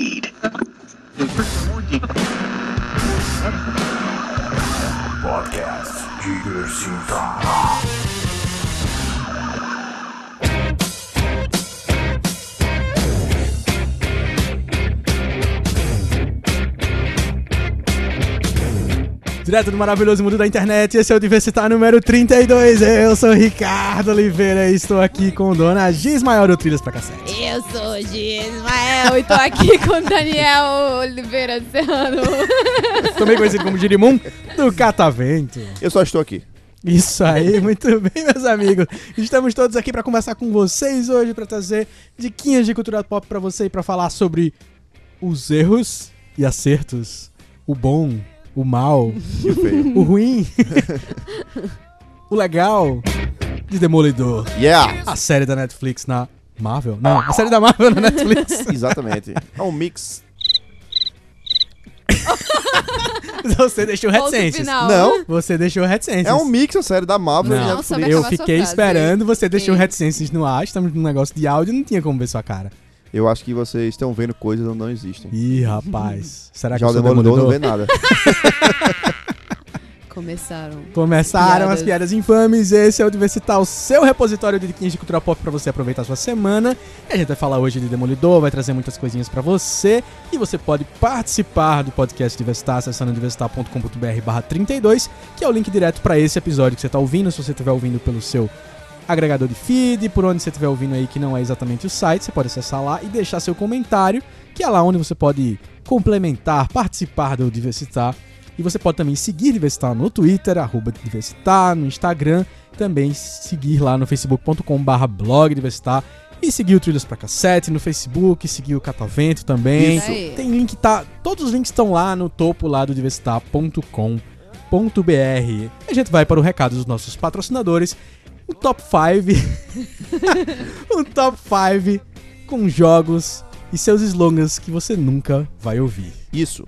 speed. Podcast Direto do maravilhoso mundo da internet, esse é o Diversitar número 32. Eu sou Ricardo Oliveira e estou aqui com Dona Gismael do Trilhas pra Cacete. Eu sou Gismael e tô aqui com o Daniel Oliveira Serrano. Também conhecido como Girimum do Catavento. Eu só estou aqui. Isso aí, muito bem, meus amigos. Estamos todos aqui para conversar com vocês hoje, para trazer diquinhas de cultura pop para você e para falar sobre os erros e acertos, o bom, o mal, E o feio. o ruim, o legal de Demolidor. Yeah! A série da Netflix na Marvel? Não, a série da Marvel na Netflix. Exatamente. É um mix. Você deixou Ponto reticências. final. Não, Você deixou reticências. é um mix a série da Marvel Não, e vai Eu acabar sua fiquei frase. esperando, você deixou reticências no ar, estamos num negócio de áudio, não tinha como ver sua cara. Eu acho que vocês estão vendo coisas que não existem. Ih, rapaz. Será que Já o Demolidor não vê nada. Começaram. Começaram Piadas. as piadas infames. Esse é o Diversitar, o seu repositório de diquinhas de cultura pop pra você aproveitar a sua semana. E a gente vai falar hoje de Demolidor, vai trazer muitas coisinhas pra você. E você pode participar do podcast Diversitar acessando diversitar.com.br barra 32, que é o link direto pra esse episódio que você tá ouvindo. Se você estiver ouvindo pelo seu agregador de feed, por onde você estiver ouvindo aí que não é exatamente o site, você pode acessar lá e deixar seu comentário, que é lá onde você pode complementar, participar do Diversitar. E você pode também seguir Diversitar no Twitter, arroba Diversitar, no Instagram, também seguir lá no facebook.com barra blog Diversitar e seguir o Trilhas pra Cassete no Facebook, seguir o Catavento também. Isso aí. Tem link, tá? Todos os links estão lá no topo lá do diversitar.com.br. E a gente vai para o recado dos nossos patrocinadores. Um top 5. um top 5 com jogos e seus slogans que você nunca vai ouvir. Isso.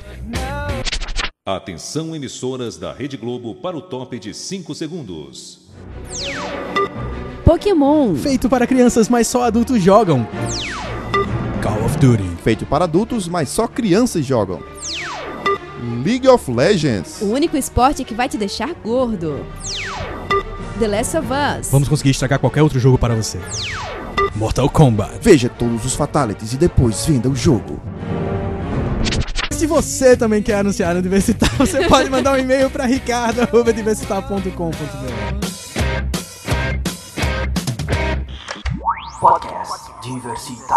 Atenção emissoras da Rede Globo para o top de 5 segundos. Pokémon. Feito para crianças, mas só adultos jogam. Call of Duty. Feito para adultos, mas só crianças jogam. League of Legends. O único esporte que vai te deixar gordo. The Last of Us. Vamos conseguir estragar qualquer outro jogo para você. Mortal Kombat. Veja todos os fatalities e depois venda o jogo. Se você também quer anunciar no Diversitar, você pode mandar um e-mail para ricardo.diversitar.com.br. Podcast Diversita.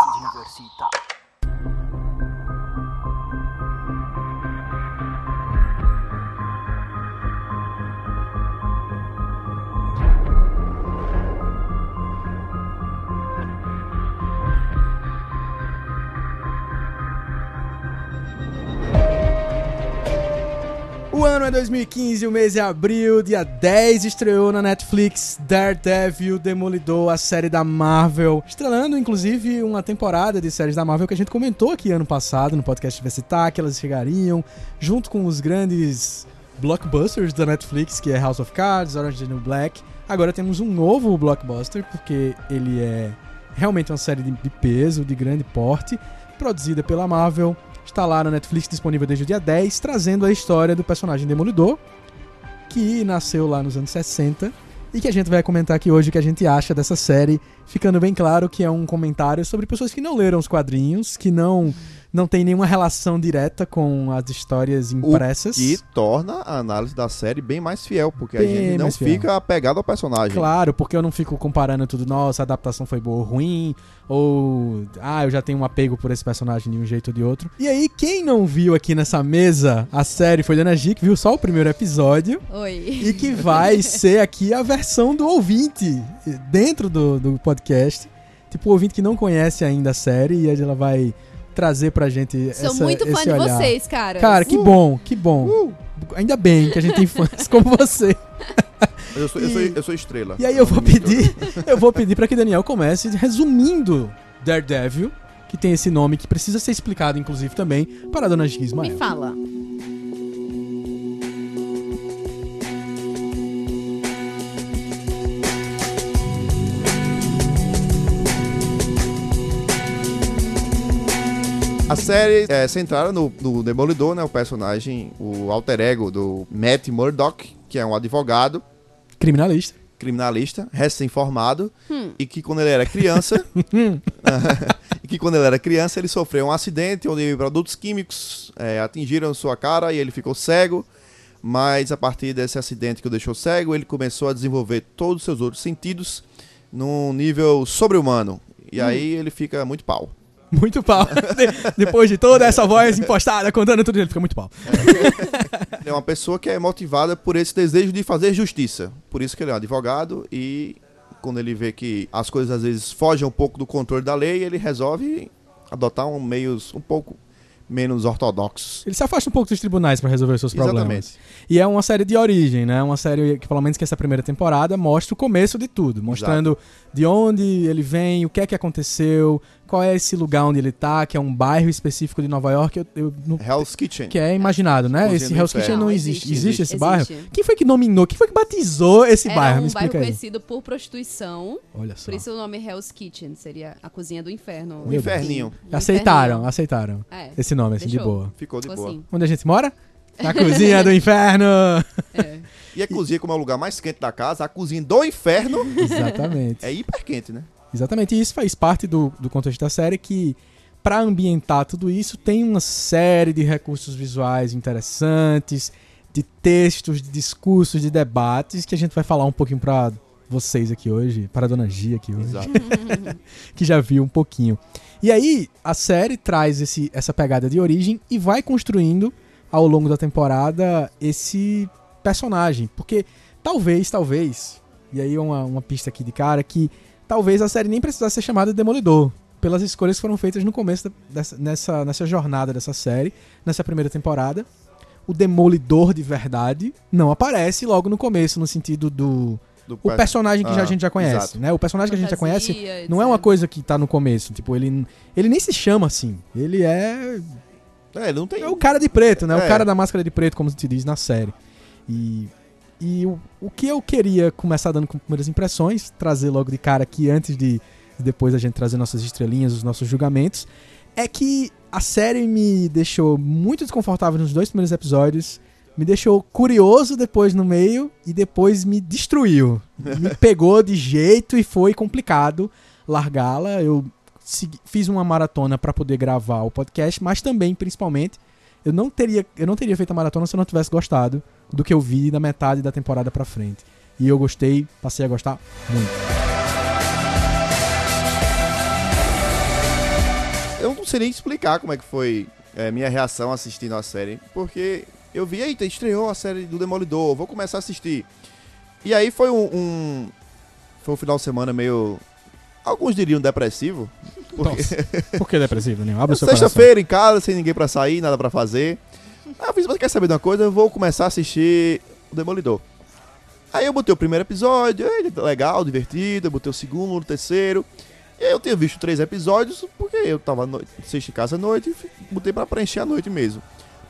Ano é 2015, o mês é abril, dia 10 estreou na Netflix Daredevil Demolidor, a série da Marvel, estrelando inclusive uma temporada de séries da Marvel que a gente comentou aqui ano passado no podcast Diversitar, que elas chegariam junto com os grandes blockbusters da Netflix, que é House of Cards, Orange is the New Black. Agora temos um novo blockbuster, porque ele é realmente uma série de peso, de grande porte, produzida pela Marvel, está lá na Netflix disponível desde o dia 10, trazendo a história do personagem Demolidor, que nasceu lá nos anos 60 e que a gente vai comentar aqui hoje o que a gente acha dessa série, ficando bem claro que é um comentário sobre pessoas que não leram os quadrinhos, que não não tem nenhuma relação direta com as histórias impressas. Que torna a análise da série bem mais fiel, porque Bem a gente não fiel. fica apegado ao personagem. Claro, porque eu não fico comparando tudo, nossa, a adaptação foi boa ou ruim, ou ah, eu já tenho um apego por esse personagem de um jeito ou de outro. E aí, quem não viu aqui nessa mesa a série foi Dana G, que viu só o primeiro episódio, Oi. e que vai ser aqui a versão do ouvinte dentro do, do podcast. Tipo, o ouvinte que não conhece ainda a série, e ela vai trazer pra gente Sou essa, muito fã de olhar. vocês, cara. Cara, que bom, que bom. Ainda bem que a gente tem fãs como você. Eu sou, eu, sou, E- eu sou estrela. E aí eu vou pedir, eu vou pedir para que Daniel comece resumindo Daredevil, que tem esse nome que precisa ser explicado inclusive também para a dona Me Gismael. fala. A série é centrada no, no Demolidor, né? O personagem, o alter ego do Matt Murdock, que é um advogado, Criminalista. criminalista, recém-formado, e que quando ele era criança. e que quando ele era criança, ele sofreu um acidente onde produtos químicos é, atingiram sua cara e ele ficou cego. Mas a partir desse acidente que o deixou cego, ele começou a desenvolver todos os seus outros sentidos num nível sobre-humano. E aí ele fica muito pau. Muito pau. De- depois de toda essa voz impostada contando tudo, ele fica muito pau. É uma pessoa que é motivada por esse desejo de fazer justiça. Por isso que ele é um advogado e quando ele vê que as coisas às vezes fogem um pouco do controle da lei, ele resolve adotar um meios um pouco menos ortodoxos. Ele se afasta um pouco dos tribunais pra resolver os seus problemas. Exatamente. E é uma série de origem, né? Uma série que, pelo menos que essa primeira temporada, mostra o começo de tudo. Mostrando de onde ele vem, o que é que aconteceu, qual é esse lugar onde ele tá, que é um bairro específico de Nova York. Eu, eu não- Hell's Kitchen. que é imaginado, né? Cozinha esse Hell's Kitchen Inferno. não Não, existe. existe. Existe esse Existe. bairro? Quem foi que nominou? Quem foi que batizou esse Era bairro? um Me bairro aí. conhecido por prostituição. Olha só. Por isso o nome Hell's Kitchen. Seria a cozinha do inferno. O inferninho. Aceitaram, inferninho. aceitaram. É, Esse nome, assim, de Fechou. boa. Ficou de ficou boa. assim. Onde a gente mora? Na cozinha do inferno. É. E a cozinha, como é o lugar mais quente da casa, a cozinha do inferno Exatamente. é hiper quente, né? Exatamente. E isso faz parte do, do contexto da série que, pra ambientar tudo isso, tem uma série de recursos visuais interessantes, de textos, de discursos, de debates, que a gente vai falar um pouquinho pra vocês aqui hoje, para a dona Gia aqui hoje, Exato. que já viu um pouquinho. E aí, a série traz esse, essa pegada de origem e vai construindo, ao longo da temporada, esse personagem. Porque talvez, talvez, e aí uma, uma pista aqui de cara, que talvez a série nem precisasse ser chamada de Demolidor. Pelas escolhas que foram feitas no começo da- dessa, nessa, nessa jornada dessa série, nessa primeira temporada. O Demolidor de verdade não aparece logo no começo, no sentido do. Do O personagem que já- Ah, a gente já conhece, exato. né? O personagem que a gente já conhece não é uma coisa que tá no começo. Tipo, ele, ele nem se chama assim. Ele é, É, ele não tem. é o cara de preto, né? O É. cara da máscara de preto, como se diz na série. E, e o, o que eu queria começar dando com primeiras impressões, trazer logo de cara aqui, antes de, de depois a gente trazer nossas estrelinhas, os nossos julgamentos, é que a série me deixou muito desconfortável nos dois primeiros episódios, me deixou curioso depois no meio e depois me destruiu. Me pegou de jeito e foi complicado largá-la. Eu fiz uma maratona pra poder gravar o podcast, mas também, principalmente, eu não teria, eu não teria feito a maratona se eu não tivesse gostado do que eu vi da metade da temporada pra frente. E eu gostei, passei a gostar muito. Eu não sei nem explicar como é que foi é, minha reação assistindo a série, porque eu vi, eita, estreou a série do Demolidor, vou começar a assistir. E aí foi um, um- foi um final de semana meio, alguns diriam depressivo, porque Nossa, por que depressivo? Abre o seu coração. sexta-feira em casa, sem ninguém pra sair, nada pra fazer. Aí eu fiz, mas quer saber de uma coisa? Eu vou começar a assistir o Demolidor. Aí eu botei o primeiro episódio, aí, legal, divertido, eu botei o segundo, o terceiro. E aí eu tinha visto três episódios, porque eu tava no... sexta em casa à noite e botei pra preencher a noite mesmo.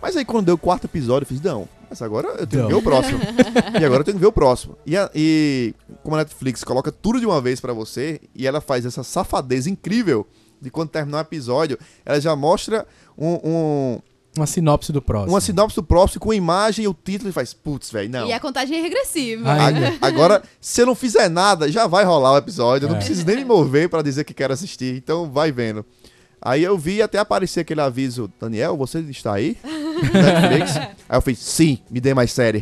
Mas aí quando deu o quarto episódio, eu fiz, não, mas agora eu tenho que ver Não. o próximo. e agora eu tenho que ver o próximo. E, a- e como a Netflix coloca tudo de uma vez pra você, e ela faz essa safadeza incrível de quando terminar o episódio, ela já mostra um, um- Uma sinopse do próximo. uma sinopse do próximo com imagem e o título e faz, putz, velho, não. E a contagem é regressiva. Ai, A- Agora, se eu não fizer nada, já vai rolar o episódio. Eu não É. preciso nem me mover pra dizer que quero assistir. Então, vai vendo. Aí eu vi até aparecer aquele aviso: Daniel, você está aí? Netflix? Aí eu fiz: sim, me dê mais série.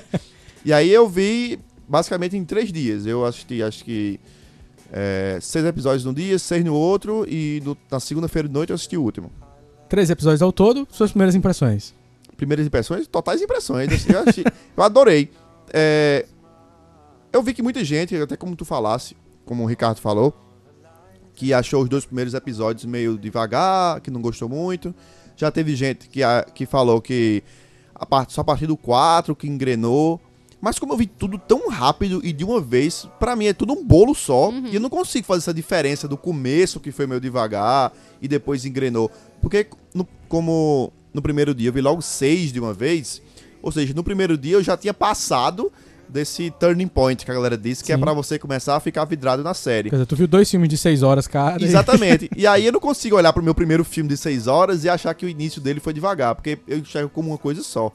e aí eu vi basicamente em três dias. Eu assisti, acho que. é, seis episódios num dia, seis no outro. E no- na segunda-feira de noite eu assisti o último. Três episódios ao todo, suas primeiras impressões. primeiras impressões, totais impressões. eu, achei- eu adorei. É, eu vi que muita gente, até como tu falasse, como o Ricardo falou, que achou os dois primeiros episódios meio devagar, que não gostou muito. Já teve gente que, a- que falou que a part, só a partir do 4 que engrenou. Mas como eu vi tudo tão rápido e de uma vez, pra mim é tudo um bolo só. E eu não consigo fazer essa diferença do começo, que foi meio devagar, e depois engrenou. Porque, no- como no primeiro dia eu vi logo seis de uma vez, ou seja, no primeiro dia eu já tinha passado desse turning point que a galera disse, que é Sim. pra você começar a ficar vidrado na série. Quer dizer, tu viu dois filmes de seis horas, cara. Exatamente. E aí eu não consigo olhar pro meu primeiro filme de seis horas e achar que o início dele foi devagar, porque eu enxergo como uma coisa só.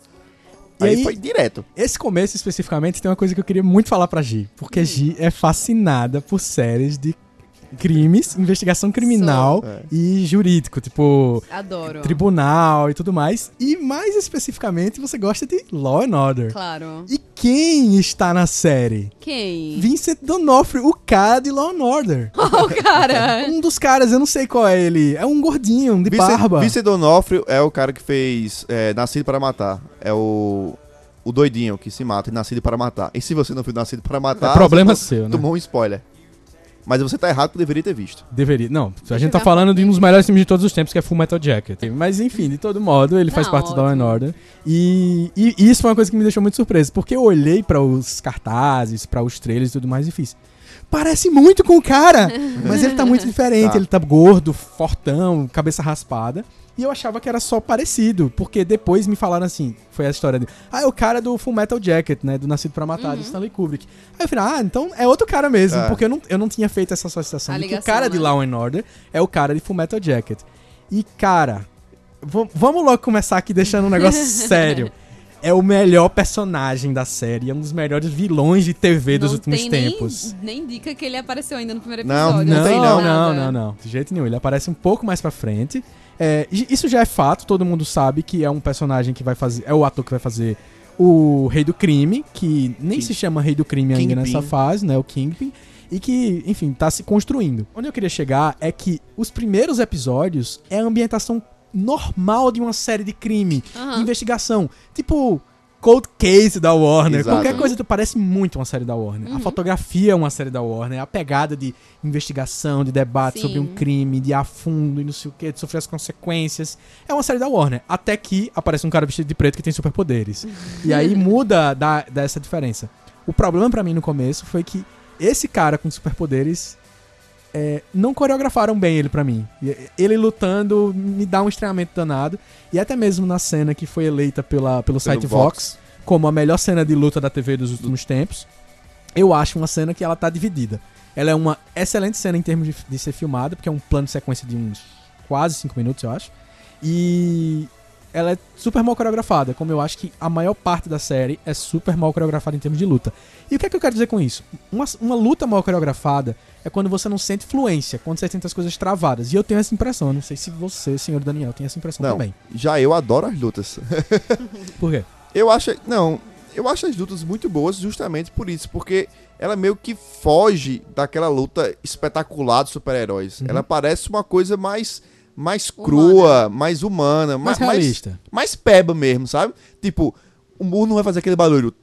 E Aí, aí- foi direto. Esse começo especificamente tem uma coisa que eu queria muito falar pra Gi. Porque Gi é fascinada por séries de crimes, investigação criminal Sou. É. e jurídico, tipo Adoro. tribunal e tudo mais. E mais especificamente você gosta de Law and Order. Claro. E quem está na série? Quem? Vincent D'Onofrio, o cara de Law and Order. Oh, cara. Um dos caras, eu não sei qual é ele. É um gordinho, de Vincent, barba. Vincent D'Onofrio é o cara que fez é, Nascido para Matar. É o, o doidinho que se mata e Nascido para Matar. E se você não viu Nascido para Matar, É problema seu, né? tomou um spoiler. Mas você tá errado, porque deveria ter visto. Deveria. Não, a gente tá falando de um dos melhores filmes de todos os tempos, que é Full Metal Jacket. Mas enfim, de todo modo, ele faz Não, parte da ótimo. Order. E, e isso foi uma coisa que me deixou muito surpreso, porque eu olhei pra os cartazes, pra os trailers e tudo mais e fiz. Parece muito com o cara, mas ele tá muito diferente. Tá. Ele tá gordo, fortão, cabeça raspada. E eu achava que era só parecido, porque depois me falaram assim, foi a história de, ah, é o cara do Full Metal Jacket, né, do Nascido pra Matar, Uhum. de Stanley Kubrick. Aí eu falei, ah, então é outro cara mesmo, É. porque eu não, eu não tinha feito essa associação de que o ligação, cara de né? Law and Order é o cara de Full Metal Jacket. E, cara, vamos logo começar aqui deixando um negócio sério. É o melhor personagem da série, é um dos melhores vilões de TV dos Não últimos tem tempos. Nem, nem dica que ele apareceu ainda no primeiro Não, episódio. não tem, não, Nada. não, não, não. De jeito nenhum. Ele aparece um pouco mais pra frente. É, isso já é fato, todo mundo sabe que é um personagem que vai fazer. É o ator que vai fazer o Rei do Crime, que nem King- se chama Rei do Crime ainda nessa fase, né? O Kingpin. E que, enfim, tá se construindo. Onde eu queria chegar é que os primeiros episódios é a ambientação normal de uma série de crime, Aham. de investigação. Tipo. Cold Case da Warner. Exato. Qualquer coisa que parece muito uma série da Warner. Uhum. A fotografia é uma série da Warner. A pegada de investigação, de debate Sim. sobre um crime, de a fundo e não sei o que, de sofrer as consequências. É uma série da Warner. Até que aparece um cara vestido de preto que tem superpoderes. E aí muda da, dessa diferença. O problema pra mim no começo foi que esse cara com superpoderes é, não coreografaram bem ele pra mim. Ele lutando me dá um estranhamento danado. E até mesmo na cena que foi eleita pela, pelo site Vox, Vox. como a melhor cena de luta da TV dos últimos tempos, eu acho uma cena que ela tá dividida. Ela é uma excelente cena em termos de, de ser filmada, porque é um plano de sequência de uns quase 5 minutos, eu acho. E ela é super mal coreografada, como eu acho que a maior parte da série é super mal coreografada em termos de luta. E o que é que eu quero dizer com isso? Uma, uma luta mal coreografada é quando você não sente fluência, quando você sente as coisas travadas. E eu tenho essa impressão, não sei se você, senhor Daniel, tem essa impressão Não, também. já eu adoro as lutas. Por quê? Eu acho. Não, eu acho as lutas muito boas justamente por isso, porque ela meio que foge daquela luta espetacular dos super-heróis. Uhum. Ela parece uma coisa mais. Mais crua, mais humana, Mais mais, mais, realista. mais peba mesmo, sabe? Tipo, o murro não vai fazer aquele barulho.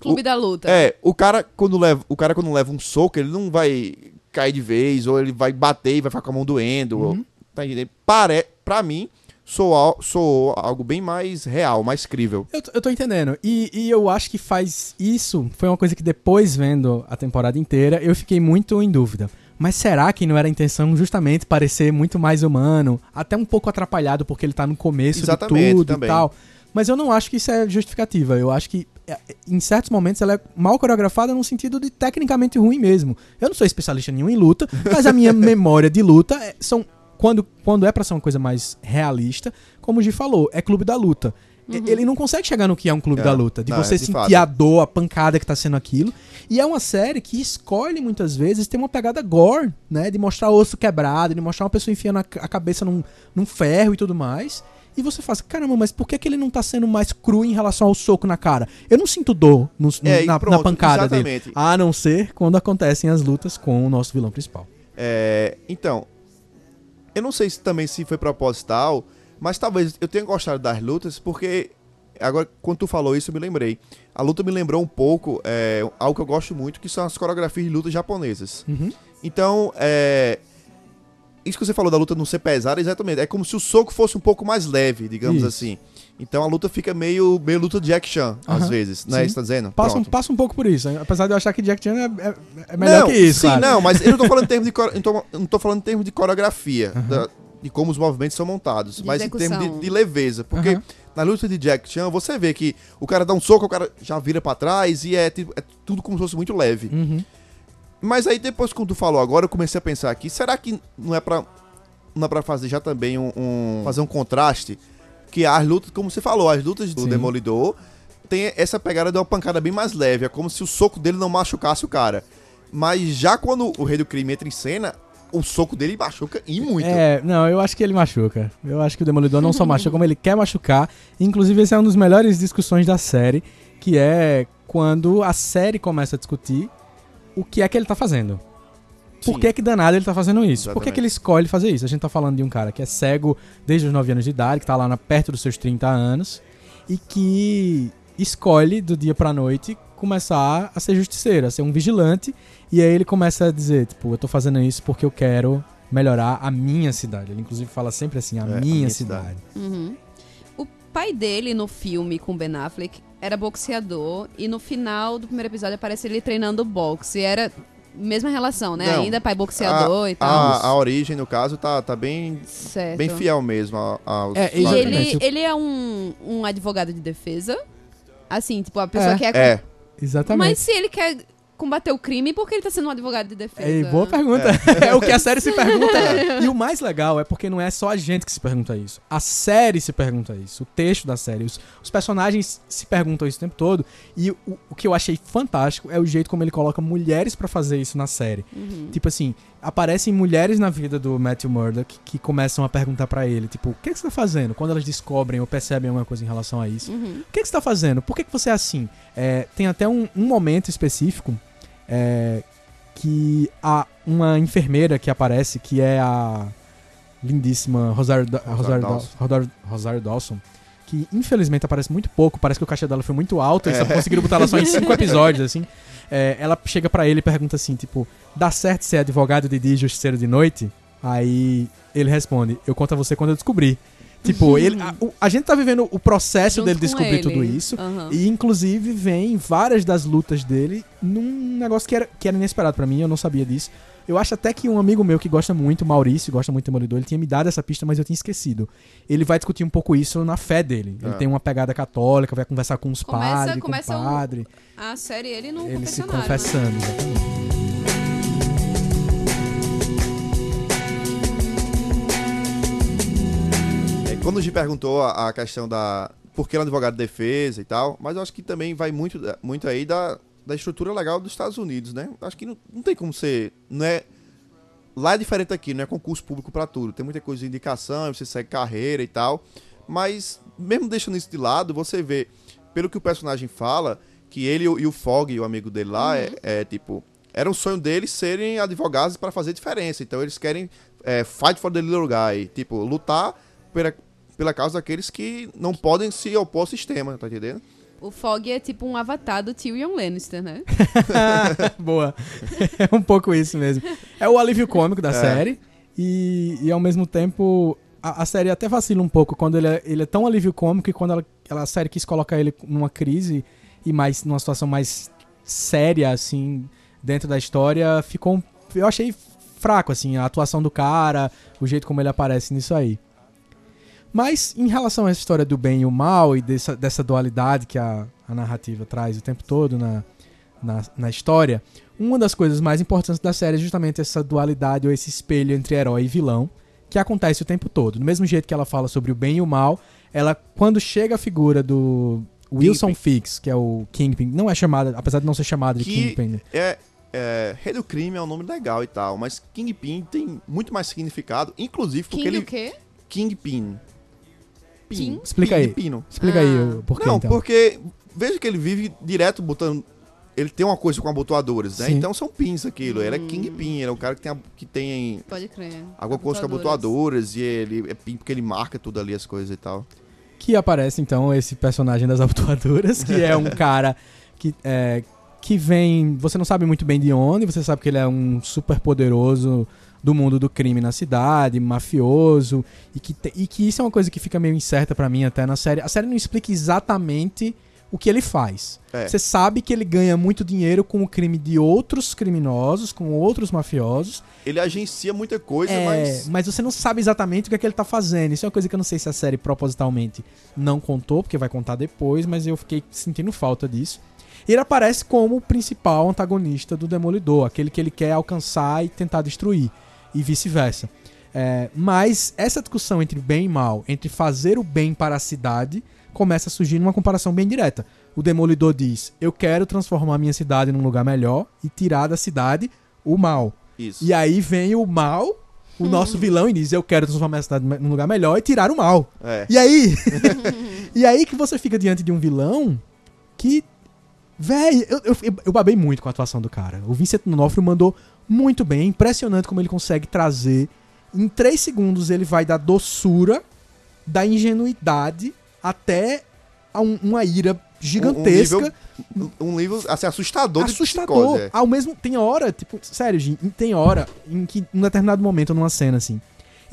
Clube da Luta. É, o cara quando leva, o cara quando leva um soco, ele não vai cair de vez ou ele vai bater e vai ficar com a mão doendo. ou- Uhum. tá entendendo? Pare, pra mim, sou, sou algo bem mais real, mais crível. Eu, tô- eu tô entendendo. E, e eu acho que faz isso. Foi uma coisa que depois, vendo a temporada inteira, eu fiquei muito em dúvida. Mas será que não era a intenção justamente parecer muito mais humano? Até um pouco atrapalhado porque ele tá no começo Exatamente, de tudo também. e tal. Mas eu não acho que isso é justificativa. Eu acho que, é, em certos momentos, ela é mal coreografada no sentido de tecnicamente ruim mesmo. Eu não sou especialista nenhum em luta, mas a minha memória de luta é- são. Quando, quando é pra ser uma coisa mais realista, como o Gi falou, é clube da luta. E- Ele não consegue chegar no que é um clube É, da luta, de não, você é de sentir fato. a dor, a pancada que tá sendo aquilo. E é uma série que escolhe muitas vezes ter uma pegada gore, né? De mostrar osso quebrado, de mostrar uma pessoa enfiando a, cabeça num, num ferro e tudo mais. E você faz, caramba, mas por que, que ele não tá sendo mais cru em relação ao soco na cara? Eu não sinto dor no- no- É, na, pronto, na pancada dele. exatamente. A não ser quando acontecem as lutas com o nosso vilão principal. É, então, eu não sei se também se foi proposital, mas talvez eu tenha gostado das lutas, porque agora quando tu falou isso eu me lembrei. A luta me lembrou um pouco é, algo que eu gosto muito, que são as coreografias de luta japonesas. Uhum. Então, é. Isso que você falou da luta não ser pesada, exatamente. É como se o soco fosse um pouco mais leve, digamos Isso. assim. Então a luta fica meio, meio luta de Jack Chan, às Aham. vezes. Não é Sim. que tá dizendo? Passa um, passa um pouco por isso, hein? apesar de eu achar que Jack Chan é, é- é melhor não, que isso. Sim, claro. não, mas eu não tô falando em termos de, core- tô- eu não tô falando em termos de coreografia. da- de como os movimentos são montados, De mas em execução. termos de, de leveza. Porque Aham. na luta de Jack Chan, você vê que o cara dá um soco, o cara já vira pra trás e é, é tudo como se fosse muito leve. Uhum. Mas aí depois que tu falou agora, eu comecei a pensar aqui, será que não é pra, não é pra fazer já também um, um- fazer um contraste? Que as lutas, como você falou, as lutas do Sim. Demolidor tem essa pegada de uma pancada bem mais leve, é como se o soco dele não machucasse o cara. Mas já quando o Rei do Crime entra em cena, o soco dele machuca e muito. É, não, eu acho que ele machuca. Eu acho que o Demolidor não só machuca, como ele quer machucar. Inclusive, esse é um dos melhores discussões da série, que é quando a série começa a discutir o que é que ele tá fazendo. Por Sim. que que danado ele tá fazendo isso? Por que Exatamente. que ele escolhe fazer isso? A gente tá falando de um cara que é cego desde os 9 anos de idade, que tá lá na, perto dos seus 30 anos, e que escolhe do dia pra noite começar a ser justiceiro, a ser um vigilante, e aí ele começa a dizer, tipo, eu tô fazendo isso porque eu quero melhorar a minha cidade. Ele inclusive fala sempre assim, a, É, a minha, minha cidade. Uhum. O pai dele no filme com Ben Affleck era boxeador e no final do primeiro episódio aparece ele treinando boxe. Era mesma relação, né? Não, Ainda pai boxeador a, e tal. a, a origem, no caso, tá, tá bem, certo. bem fiel mesmo aos É, E ele, ele é um, um advogado de defesa. Assim, tipo, a pessoa É. quer. É, Exatamente. Mas se ele quer combater o crime, por que ele tá sendo um advogado de defesa? É, boa pergunta. É. o que a série se pergunta. E o mais legal é porque não é só a gente que se pergunta isso. A série se pergunta isso. O texto da série. Os, os personagens se perguntam isso o tempo todo. E o, o que eu achei fantástico é o jeito como ele coloca mulheres pra fazer isso na série. Uhum. Tipo assim, aparecem mulheres na vida do Matthew Murdock que começam a perguntar pra ele, tipo, o que, que você tá fazendo? Quando elas descobrem ou percebem alguma coisa em relação a isso. Uhum. O que, que você tá fazendo? Por que, que você é assim? É, tem até um, um momento específico é, que há uma enfermeira que aparece, que é a lindíssima Rosário, Rosário Rosário, Dawson. Rosário Dawson, que infelizmente aparece muito pouco, parece que o cachê dela foi muito alto, eles É. só conseguiram botar ela só em cinco episódios, assim. É, ela chega pra ele e pergunta assim, tipo, dá certo ser advogado de dia e justiceiro de noite? Aí ele responde, eu conto a você quando eu descobrir. Tipo, ele, a, a gente tá vivendo o processo Junto dele descobrir ele. tudo isso. Aham. E inclusive vem várias das lutas dele num negócio que era, que era inesperado pra mim, eu não sabia disso. Eu acho até que um amigo meu que gosta muito, o Maurício, gosta muito do Demolidor, ele tinha me dado essa pista, mas eu tinha esquecido. Ele vai discutir um pouco isso na fé dele. Ele É. tem uma pegada católica, vai conversar com os Começa- padres, com o começa o- padre. A série ele no Ele se né? confessando, exatamente. É, quando o Gi perguntou a, a questão da. Por que ele é um advogado de defesa e tal, mas eu acho que também vai muito, da- muito aí da, da estrutura legal dos Estados Unidos, né? Acho que não, não tem como ser. Não é. Lá é diferente aqui, não é concurso público pra tudo. Tem muita coisa de indicação, você segue carreira e tal. Mas, mesmo deixando isso de lado, você vê, pelo que o personagem fala, que ele e o- e o Fog, o amigo dele lá, é, é, tipo. Era um sonho deles serem advogados para fazer diferença. Então eles querem é, fight for the little guy. Tipo, lutar pela, pela causa daqueles que não podem se opor ao sistema, tá entendendo? O Fog é tipo um avatar do Tyrion Lannister, né? Boa. é um pouco isso mesmo. É o alívio cômico da É. série. E, e ao mesmo tempo, a, a série até vacila um pouco quando ele é, ele é tão alívio cômico e quando ela, ela- a série quis colocar ele numa crise e mais numa situação mais séria, assim, dentro da história, ficou. um- Eu achei fraco, assim, a atuação do cara, o jeito como ele aparece nisso aí. Mas em relação a essa história do bem e o mal e dessa, dessa dualidade que a, a narrativa traz o tempo todo na, na, na história, uma das coisas mais importantes da série é justamente essa dualidade ou esse espelho entre herói e vilão que acontece o tempo todo. Do mesmo jeito que ela fala sobre o bem e o mal, ela quando chega a figura do Wilson Kingpin. Fix, que é o Kingpin, não é chamada, apesar de não ser chamado de Que- Kingpin. né? É, é, Rei do Crime é um nome legal e tal, mas Kingpin tem muito mais significado, inclusive porque King ele. o quê? Kingpin. Pin. Kim? Explica Pin aí. Pino. Explica Ah. aí o porquê Não, então. porque veja que ele vive direto botando. Ele tem uma coisa com abotoadores, né? Sim. Então são pins aquilo. Ele é Hum. Kingpin, ele é um cara que tem, a- que tem Pode crer. alguma coisa com abotoadoras e ele é pin porque ele marca tudo ali as coisas e tal. Que aparece então esse personagem das abotoadoras, que é um cara que, é, que vem. Você não sabe muito bem de onde, você sabe que ele é um super poderoso do mundo do crime na cidade, mafioso, e que, te- e que isso é uma coisa que fica meio incerta pra mim até na série. A série não explica exatamente o que ele faz. É. Você sabe que ele ganha muito dinheiro com o crime de outros criminosos, com outros mafiosos. Ele agencia muita coisa, É, mas. mas você não sabe exatamente o que é que ele tá fazendo. Isso é uma coisa que eu não sei se a série propositalmente não contou, porque vai contar depois, mas eu fiquei sentindo falta disso. E ele aparece como o principal antagonista do Demolidor, aquele que ele quer alcançar e tentar destruir, e vice-versa. É, mas essa discussão entre bem e mal, entre fazer o bem para a cidade, começa a surgir numa comparação bem direta. O Demolidor diz: Eu quero transformar minha cidade num lugar melhor e tirar da cidade o mal. Isso. E aí vem o mal, o nosso vilão, e diz: Eu quero transformar a cidade num lugar melhor e tirar o mal. É. E aí? e aí que você fica diante de um vilão que. Véi, eu, eu, eu babei muito com a atuação do cara. O Vincent D'Onofrio mandou muito bem. impressionante como ele consegue trazer. Em três segundos ele vai da doçura, da ingenuidade, até a um- uma ira gigantesca. Um nível, um nível assim, assustador, de assustador. psicose. é. Ao mesmo tem hora, tipo, sério, gente, tem hora em que em um determinado momento numa cena assim,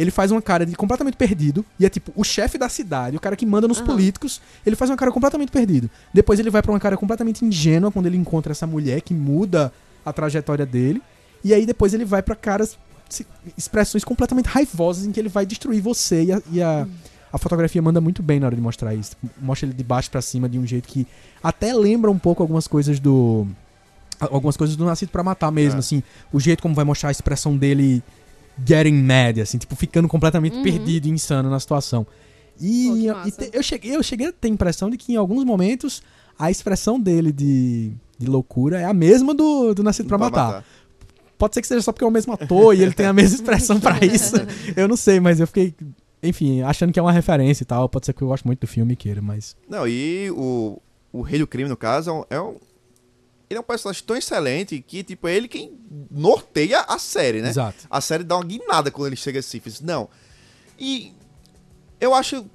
ele faz uma cara de completamente perdido e é tipo o chefe da cidade, o cara que manda nos Aham. políticos, ele faz uma cara completamente perdido. Depois ele vai pra uma cara completamente ingênua quando ele encontra essa mulher que muda a trajetória dele. E aí depois ele vai pra caras expressões completamente raivosas em que ele vai destruir você e a, e a, a fotografia manda muito bem na hora de mostrar isso. Mostra ele de baixo pra cima de um jeito que até lembra um pouco algumas coisas do algumas coisas do Nascido pra Matar mesmo, É. assim, o jeito como vai mostrar a expressão dele getting mad, assim, tipo, ficando completamente Uhum. perdido e insano na situação. E, Pô, e te- eu, cheguei, eu cheguei a ter a impressão de que em alguns momentos a expressão dele de, de loucura é a mesma do, do Nascido pra, matar. Pode ser que seja só porque é o mesmo ator e ele tem a mesma expressão pra isso. Eu não sei, mas eu fiquei, enfim, achando que é uma referência e tal. Pode ser que eu gosto muito do filme e queira, mas. Não, e o, o Rei do Crime, no caso, é um- é um. Ele é um personagem tão excelente que, tipo, é ele quem norteia a série, né? Exato. A série dá uma guinada quando ele chega assim. Fez, não. E eu acho.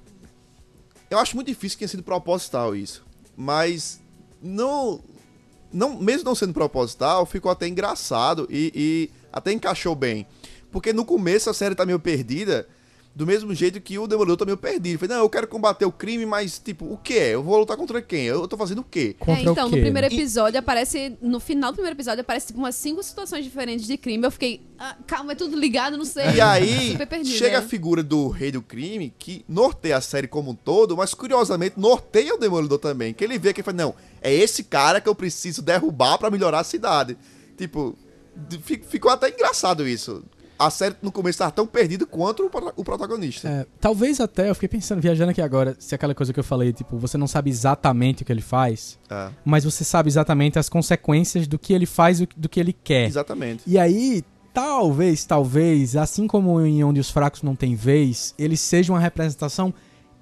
Eu acho muito difícil que tenha sido proposital isso. Mas não. não mesmo não sendo proposital, ficou até engraçado e, e até encaixou bem. Porque no começo a série tá meio perdida. Do mesmo jeito que o Demolidor tá meio perdido. Falei, não, eu quero combater o crime, mas, tipo, o que é? Eu vou lutar contra quem? Eu tô fazendo o quê? Contra é, o então, quê, no primeiro né? episódio aparece. No final do primeiro episódio aparece tipo umas cinco situações diferentes de crime. Eu fiquei. "Ah, calma, é tudo ligado, não sei. E aí, Super perdida. chega a figura do rei do crime, que norteia a série como um todo, mas curiosamente norteia o Demolidor também. Que ele vê que ele fala, não, é esse cara que eu preciso derrubar pra melhorar a cidade. Tipo, ficou até engraçado isso. A série no começo tava tão perdida quanto o, pro- o protagonista. É, talvez até, eu fiquei pensando, viajando aqui agora, se aquela coisa que eu falei, tipo, você não sabe exatamente o que ele faz, É, mas você sabe exatamente as consequências do que ele faz e do que ele quer. exatamente. E aí, talvez, talvez, assim como em Onde os Fracos Não Têm Vez, ele seja uma representação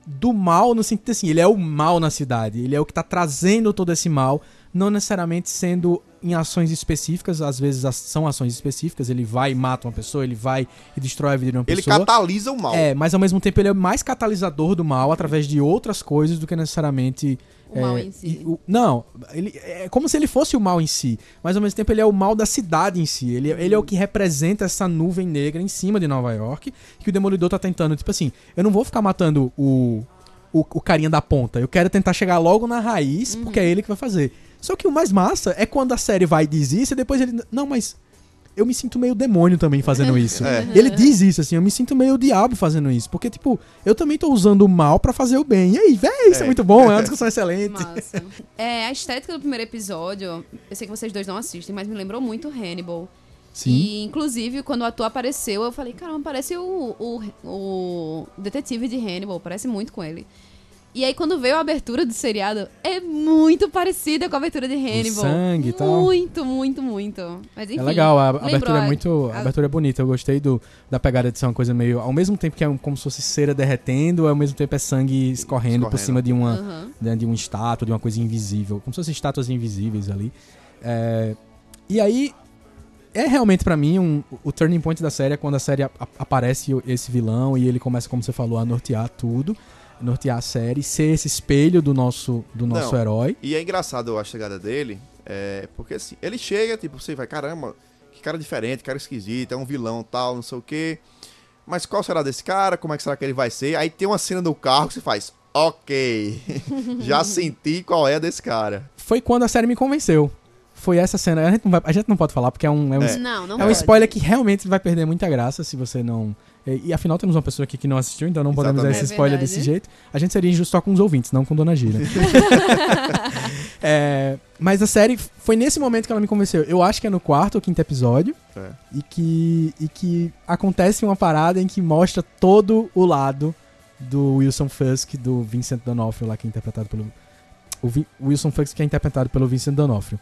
do mal, no sentido assim, ele é o mal na cidade, ele é o que tá trazendo todo esse mal, não necessariamente sendo em ações específicas, às vezes as- são ações específicas, ele vai e mata uma pessoa, ele vai e destrói a vida de uma Ele pessoa. catalisa o mal. É, mas ao mesmo tempo ele é mais catalisador do mal através de outras coisas do que necessariamente. O mal é, em si. e o- não, ele, é como se ele fosse o mal em si, mas ao mesmo tempo ele é o mal da cidade em si. Ele, ele é o que representa essa nuvem negra em cima de Nova York, que o Demolidor tá tentando, tipo assim, eu não vou ficar matando o, o, o carinha da ponta, eu quero tentar chegar logo na raiz, porque é ele que vai fazer. Só que o mais massa é quando a série vai e diz isso, e depois ele. Não, mas eu me sinto meio demônio também fazendo isso. É. Ele diz isso, assim, eu me sinto meio diabo fazendo isso. Porque, tipo, eu também tô usando o mal pra fazer o bem. E aí, véi, isso é. É. muito bom, é uma discussão excelente. Massa. É, a estética do primeiro episódio, eu sei que vocês dois não assistem, mas me lembrou muito Hannibal. Sim. E, inclusive, quando o ator apareceu, eu falei, caramba, parece o, o, o detetive de Hannibal, parece muito com ele. E aí, quando veio a abertura do seriado, é muito parecida com a abertura de Hannibal. sangue e tal. Muito, muito, muito. Mas, enfim, é legal, a lembrou abertura é muito. A a- abertura é bonita. Eu gostei do, da pegada de ser uma coisa meio. Ao mesmo tempo que é um- como se fosse cera derretendo, ao mesmo tempo é sangue escorrendo, por Escorrendo. cima de uma. Né, de uma estátua, de uma coisa invisível. Como se fossem estátuas invisíveis ali. É, e aí, é realmente pra mim um, o turning point da série é quando a série a- a- aparece o- esse vilão e ele começa, como você falou, a nortear tudo. Nortear a série, ser esse espelho do nosso, do nosso Não. herói. E é engraçado a chegada dele, é, porque assim, ele chega, tipo, você vai, caramba, que cara diferente, cara esquisito, é um vilão tal, não sei o quê. Mas qual será desse cara? Como é que será que ele vai ser? Aí tem uma cena do carro que você faz, ok. Já senti qual é desse cara. Foi quando a série me convenceu. Foi essa cena. A gente não, vai- a gente não pode falar porque é um, é um, É. Não, não é um spoiler que realmente vai perder muita graça se você não. E, e afinal temos uma pessoa aqui que não assistiu, então não podemos dar esse Exatamente. É spoiler verdade. desse jeito. A gente seria injusto só com os ouvintes, não com Dona Gira. É, mas a série foi nesse momento que ela me convenceu. Eu acho que é no quarto ou quinto episódio. É. E, que, e que acontece uma parada em que mostra todo o lado do Wilson Fisk, do Vincent D'Onofrio, lá que é interpretado pelo. O Vi- Wilson Fisk que é interpretado pelo Vincent D'Onofrio.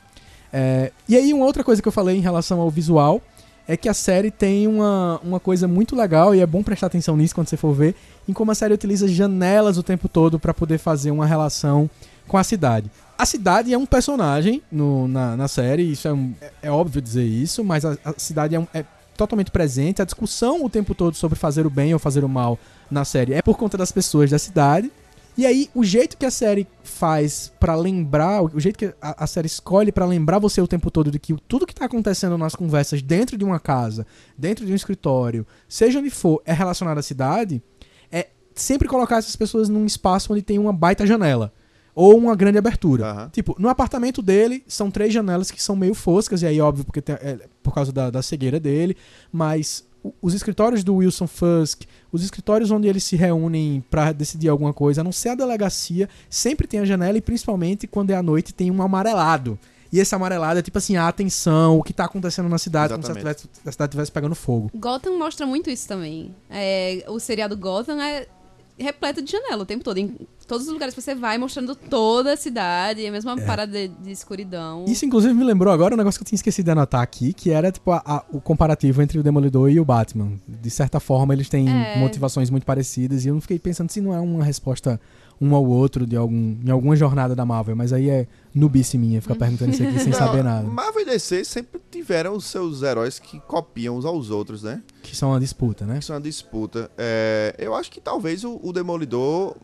É, e aí, uma outra coisa que eu falei em relação ao visual é que a série tem uma, uma coisa muito legal, e é bom prestar atenção nisso quando você for ver, em como a série utiliza janelas o tempo todo para poder fazer uma relação com a cidade. A cidade é um personagem no- na, na série, isso é, um- é- é óbvio dizer isso, mas a, a cidade é, um- é totalmente presente. A discussão o tempo todo sobre fazer o bem ou fazer o mal na série é por conta das pessoas da cidade. E aí, o jeito que a série faz pra lembrar, o jeito que a, a série escolhe pra lembrar você o tempo todo de que tudo que tá acontecendo nas conversas dentro de uma casa, dentro de um escritório, seja onde for, é relacionado à cidade, é sempre colocar essas pessoas num espaço onde tem uma baita janela. Ou uma grande abertura. Aham. Tipo, no apartamento dele, são três janelas que são meio foscas, e aí, óbvio, porque tem- é, por causa da, da cegueira dele, mas os escritórios do Wilson Fisk, os escritórios onde eles se reúnem pra decidir alguma coisa, a não ser a delegacia, sempre tem a janela, e principalmente quando é à noite, tem um amarelado. E esse amarelado é tipo assim, a atenção, o que tá acontecendo na cidade, como se Exatamente. a cidade estivesse pegando fogo. Gotham mostra muito isso também. É, o seriado Gotham é repleto de janela o tempo todo. Em todos os lugares que você vai, mostrando toda a cidade, a mesma parada de, de escuridão. Isso, inclusive, me lembrou agora um negócio que eu tinha esquecido de anotar aqui, que era, tipo, a- a- o comparativo entre o Demolidor e o Batman. De certa forma, eles têm É. motivações muito parecidas, e eu não fiquei pensando se não é uma resposta um ao outro de algum, em alguma jornada da Marvel, mas aí é nubice minha, ficar perguntando isso aqui sem Não, saber nada. Marvel e DC sempre tiveram os seus heróis que copiam uns aos outros, né? Que são uma disputa, né? Isso é uma disputa. É, eu acho que talvez o, o Demolidor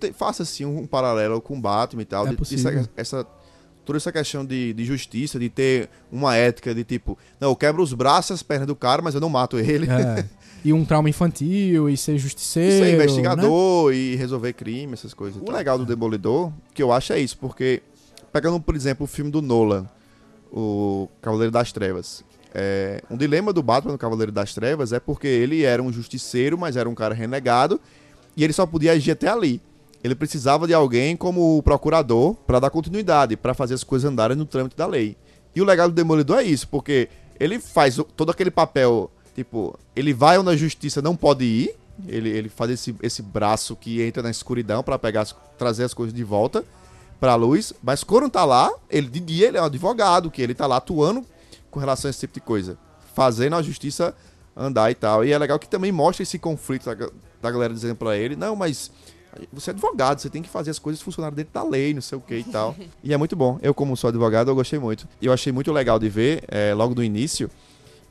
te- faça assim um, paralelo com o Batman e tal. É de- possível. essa, toda essa questão de, de justiça, de ter uma ética de tipo, não, eu quebro os braços e as pernas do cara, mas eu não mato ele. É. E um trauma infantil, e ser justiceiro. Ser né? investigador e resolver crime, essas coisas. O legal do Demolidor, que eu acho é isso, porque pegando, por exemplo, o filme do Nolan, o Cavaleiro das Trevas. É, um dilema do Batman no Cavaleiro das Trevas é porque ele era um justiceiro, mas era um cara renegado, e ele só podia agir até ali. Ele precisava de alguém como o procurador para dar continuidade, para fazer as coisas andarem no trâmite da lei. E o legal do Demolidor é isso, porque ele faz todo aquele papel, tipo, ele vai onde a justiça não pode ir, ele, ele faz esse, esse braço que entra na escuridão para pegar as- trazer as coisas de volta pra luz, mas quando tá lá, ele de dia ele é um advogado, que ele tá lá atuando com relação a esse tipo de coisa, fazendo a justiça andar e tal. E é legal que também mostra esse conflito da, da galera dizendo pra ele, não, mas você é advogado, você tem que fazer as coisas funcionarem dentro da lei, não sei o que e tal. e é muito bom. Eu, como sou advogado, eu gostei muito. E eu achei muito legal de ver, eh, logo do início,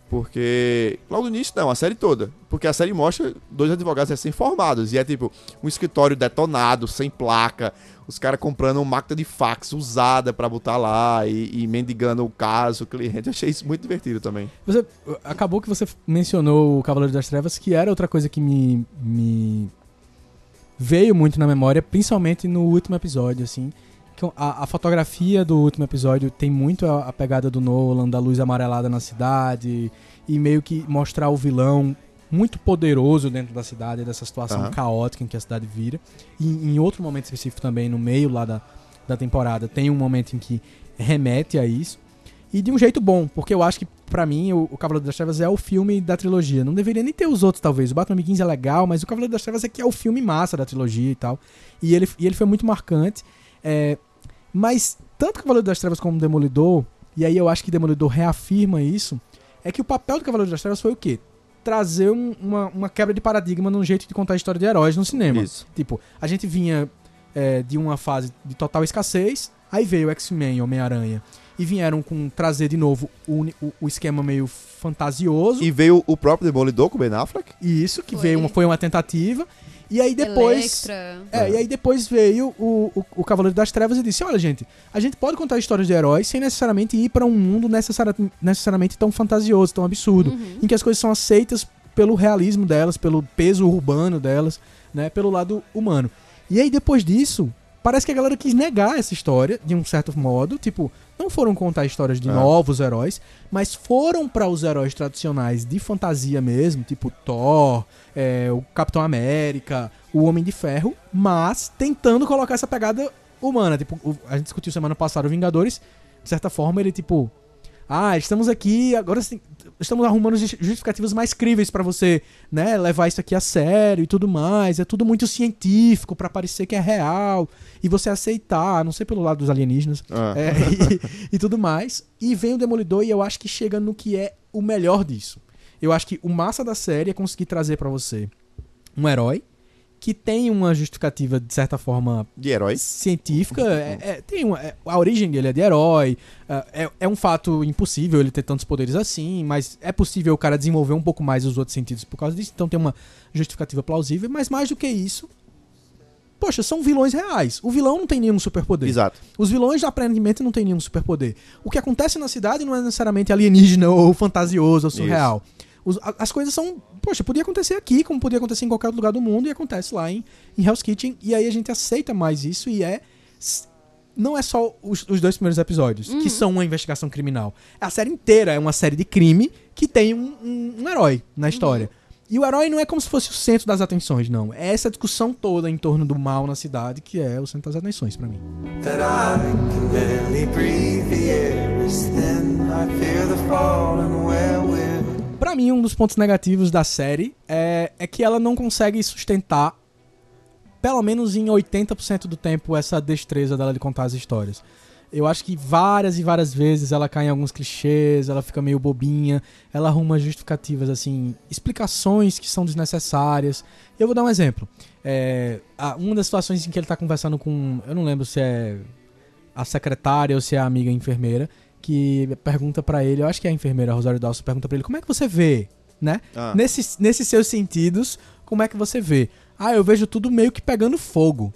porque. Logo no início, não, a série toda. Porque a série mostra dois advogados recém-formados. E é tipo, um escritório detonado, sem placa. Os caras comprando uma máquina de fax usada pra botar lá e, e mendigando o caso, o cliente. Eu achei isso muito divertido também. Você, acabou que você mencionou o Cavaleiro das Trevas, que era outra coisa que me, me veio muito na memória, principalmente no último episódio, assim. A, a fotografia do último episódio tem muito a, a pegada do Nolan, da luz amarelada na cidade, e meio que mostrar o vilão muito poderoso dentro da cidade, dessa situação Aham. caótica em que a cidade vira. E em outro momento específico também, no meio lá da, da temporada, tem um momento em que remete a isso. E de um jeito bom, porque eu acho que, pra mim, o, o Cavaleiro das Trevas é o filme da trilogia. Não deveria nem ter os outros, talvez. O Batman Begins é legal, mas o Cavaleiro das Trevas é que é o filme massa da trilogia e tal. E ele, e ele foi muito marcante. É, mas, tanto o Cavaleiro das Trevas como o Demolidor, e aí eu acho que Demolidor reafirma isso, é que o papel do Cavaleiro das Trevas foi o quê? Trazer um- uma, uma quebra de paradigma num jeito de contar a história de heróis no cinema. Isso. Tipo, a gente vinha é, de uma fase de total escassez, aí veio o X-Men, Homem-Aranha, e vieram com trazer de novo o, o- o esquema meio fantasioso. E veio o próprio Demolidor com o Ben Affleck. E isso, que Foi. veio uma, foi uma tentativa. E aí depois. Electra. É, e aí depois veio o, o, o Cavaleiro das Trevas e disse: Olha, gente, a gente pode contar histórias de heróis sem necessariamente ir pra um mundo necessari- necessariamente tão fantasioso, tão absurdo, Uhum. em que as coisas são aceitas pelo realismo delas, pelo peso urbano delas, né, pelo lado humano. E aí, depois disso, parece que a galera quis negar essa história, de um certo modo. Tipo, não foram contar histórias de É. novos heróis, mas foram para os heróis tradicionais de fantasia mesmo, tipo Thor, é, o Capitão América, o Homem de Ferro, mas tentando colocar essa pegada humana. Tipo, a gente discutiu semana passada o Vingadores, de certa forma ele, tipo. Ah, estamos aqui, agora estamos arrumando justi- justificativas mais críveis pra você, né, levar isso aqui a sério e tudo mais. É tudo muito científico pra parecer que é real e você aceitar, não sei pelo lado dos alienígenas, Ah. é, e, e tudo mais. E vem o Demolidor e eu acho que chega no que é o melhor disso. Eu acho que o massa da série é conseguir trazer pra você um herói que tem uma justificativa de certa forma De heróis. científica. É, é- tem uma, é- a origem dele é de herói. é- É, é um fato impossível ele ter tantos poderes assim, mas é possível o cara desenvolver um pouco mais os outros sentidos por causa disso. Então tem uma justificativa plausível. Mas mais do que isso, poxa, são vilões reais. O vilão não tem nenhum superpoder. Exato. Os vilões aparentemente não têm nenhum superpoder. O que acontece na cidade não é necessariamente alienígena ou fantasioso ou surreal. Os- a- as coisas são. Poxa, podia acontecer aqui, como podia acontecer em qualquer outro lugar do mundo, e acontece lá em, em Hell's Kitchen. E aí a gente aceita mais isso e é. Não é só os, os dois primeiros episódios, que são uma investigação criminal. A série inteira é uma série de crime que tem um, um- um herói na história. E o herói não é como se fosse o centro das atenções, não. É essa discussão toda em torno do mal na cidade que é o centro das atenções pra mim. that Pra mim, um dos pontos negativos da série é, é que ela não consegue sustentar, pelo menos em 80% do tempo, essa destreza dela de contar as histórias. Eu acho que várias e várias vezes ela cai em alguns clichês, ela fica meio bobinha, ela arruma justificativas, assim, explicações que são desnecessárias. Eu vou dar um exemplo. É, uma das situações em que ele tá conversando com. Eu não lembro se é a secretária ou se é a amiga enfermeira, que pergunta pra ele, eu acho que é a enfermeira Rosário Dawson, pergunta pra ele como é que você vê, né? Ah. Nesses, nesses seus sentidos, como é que você vê? Ah, eu vejo tudo meio que pegando fogo.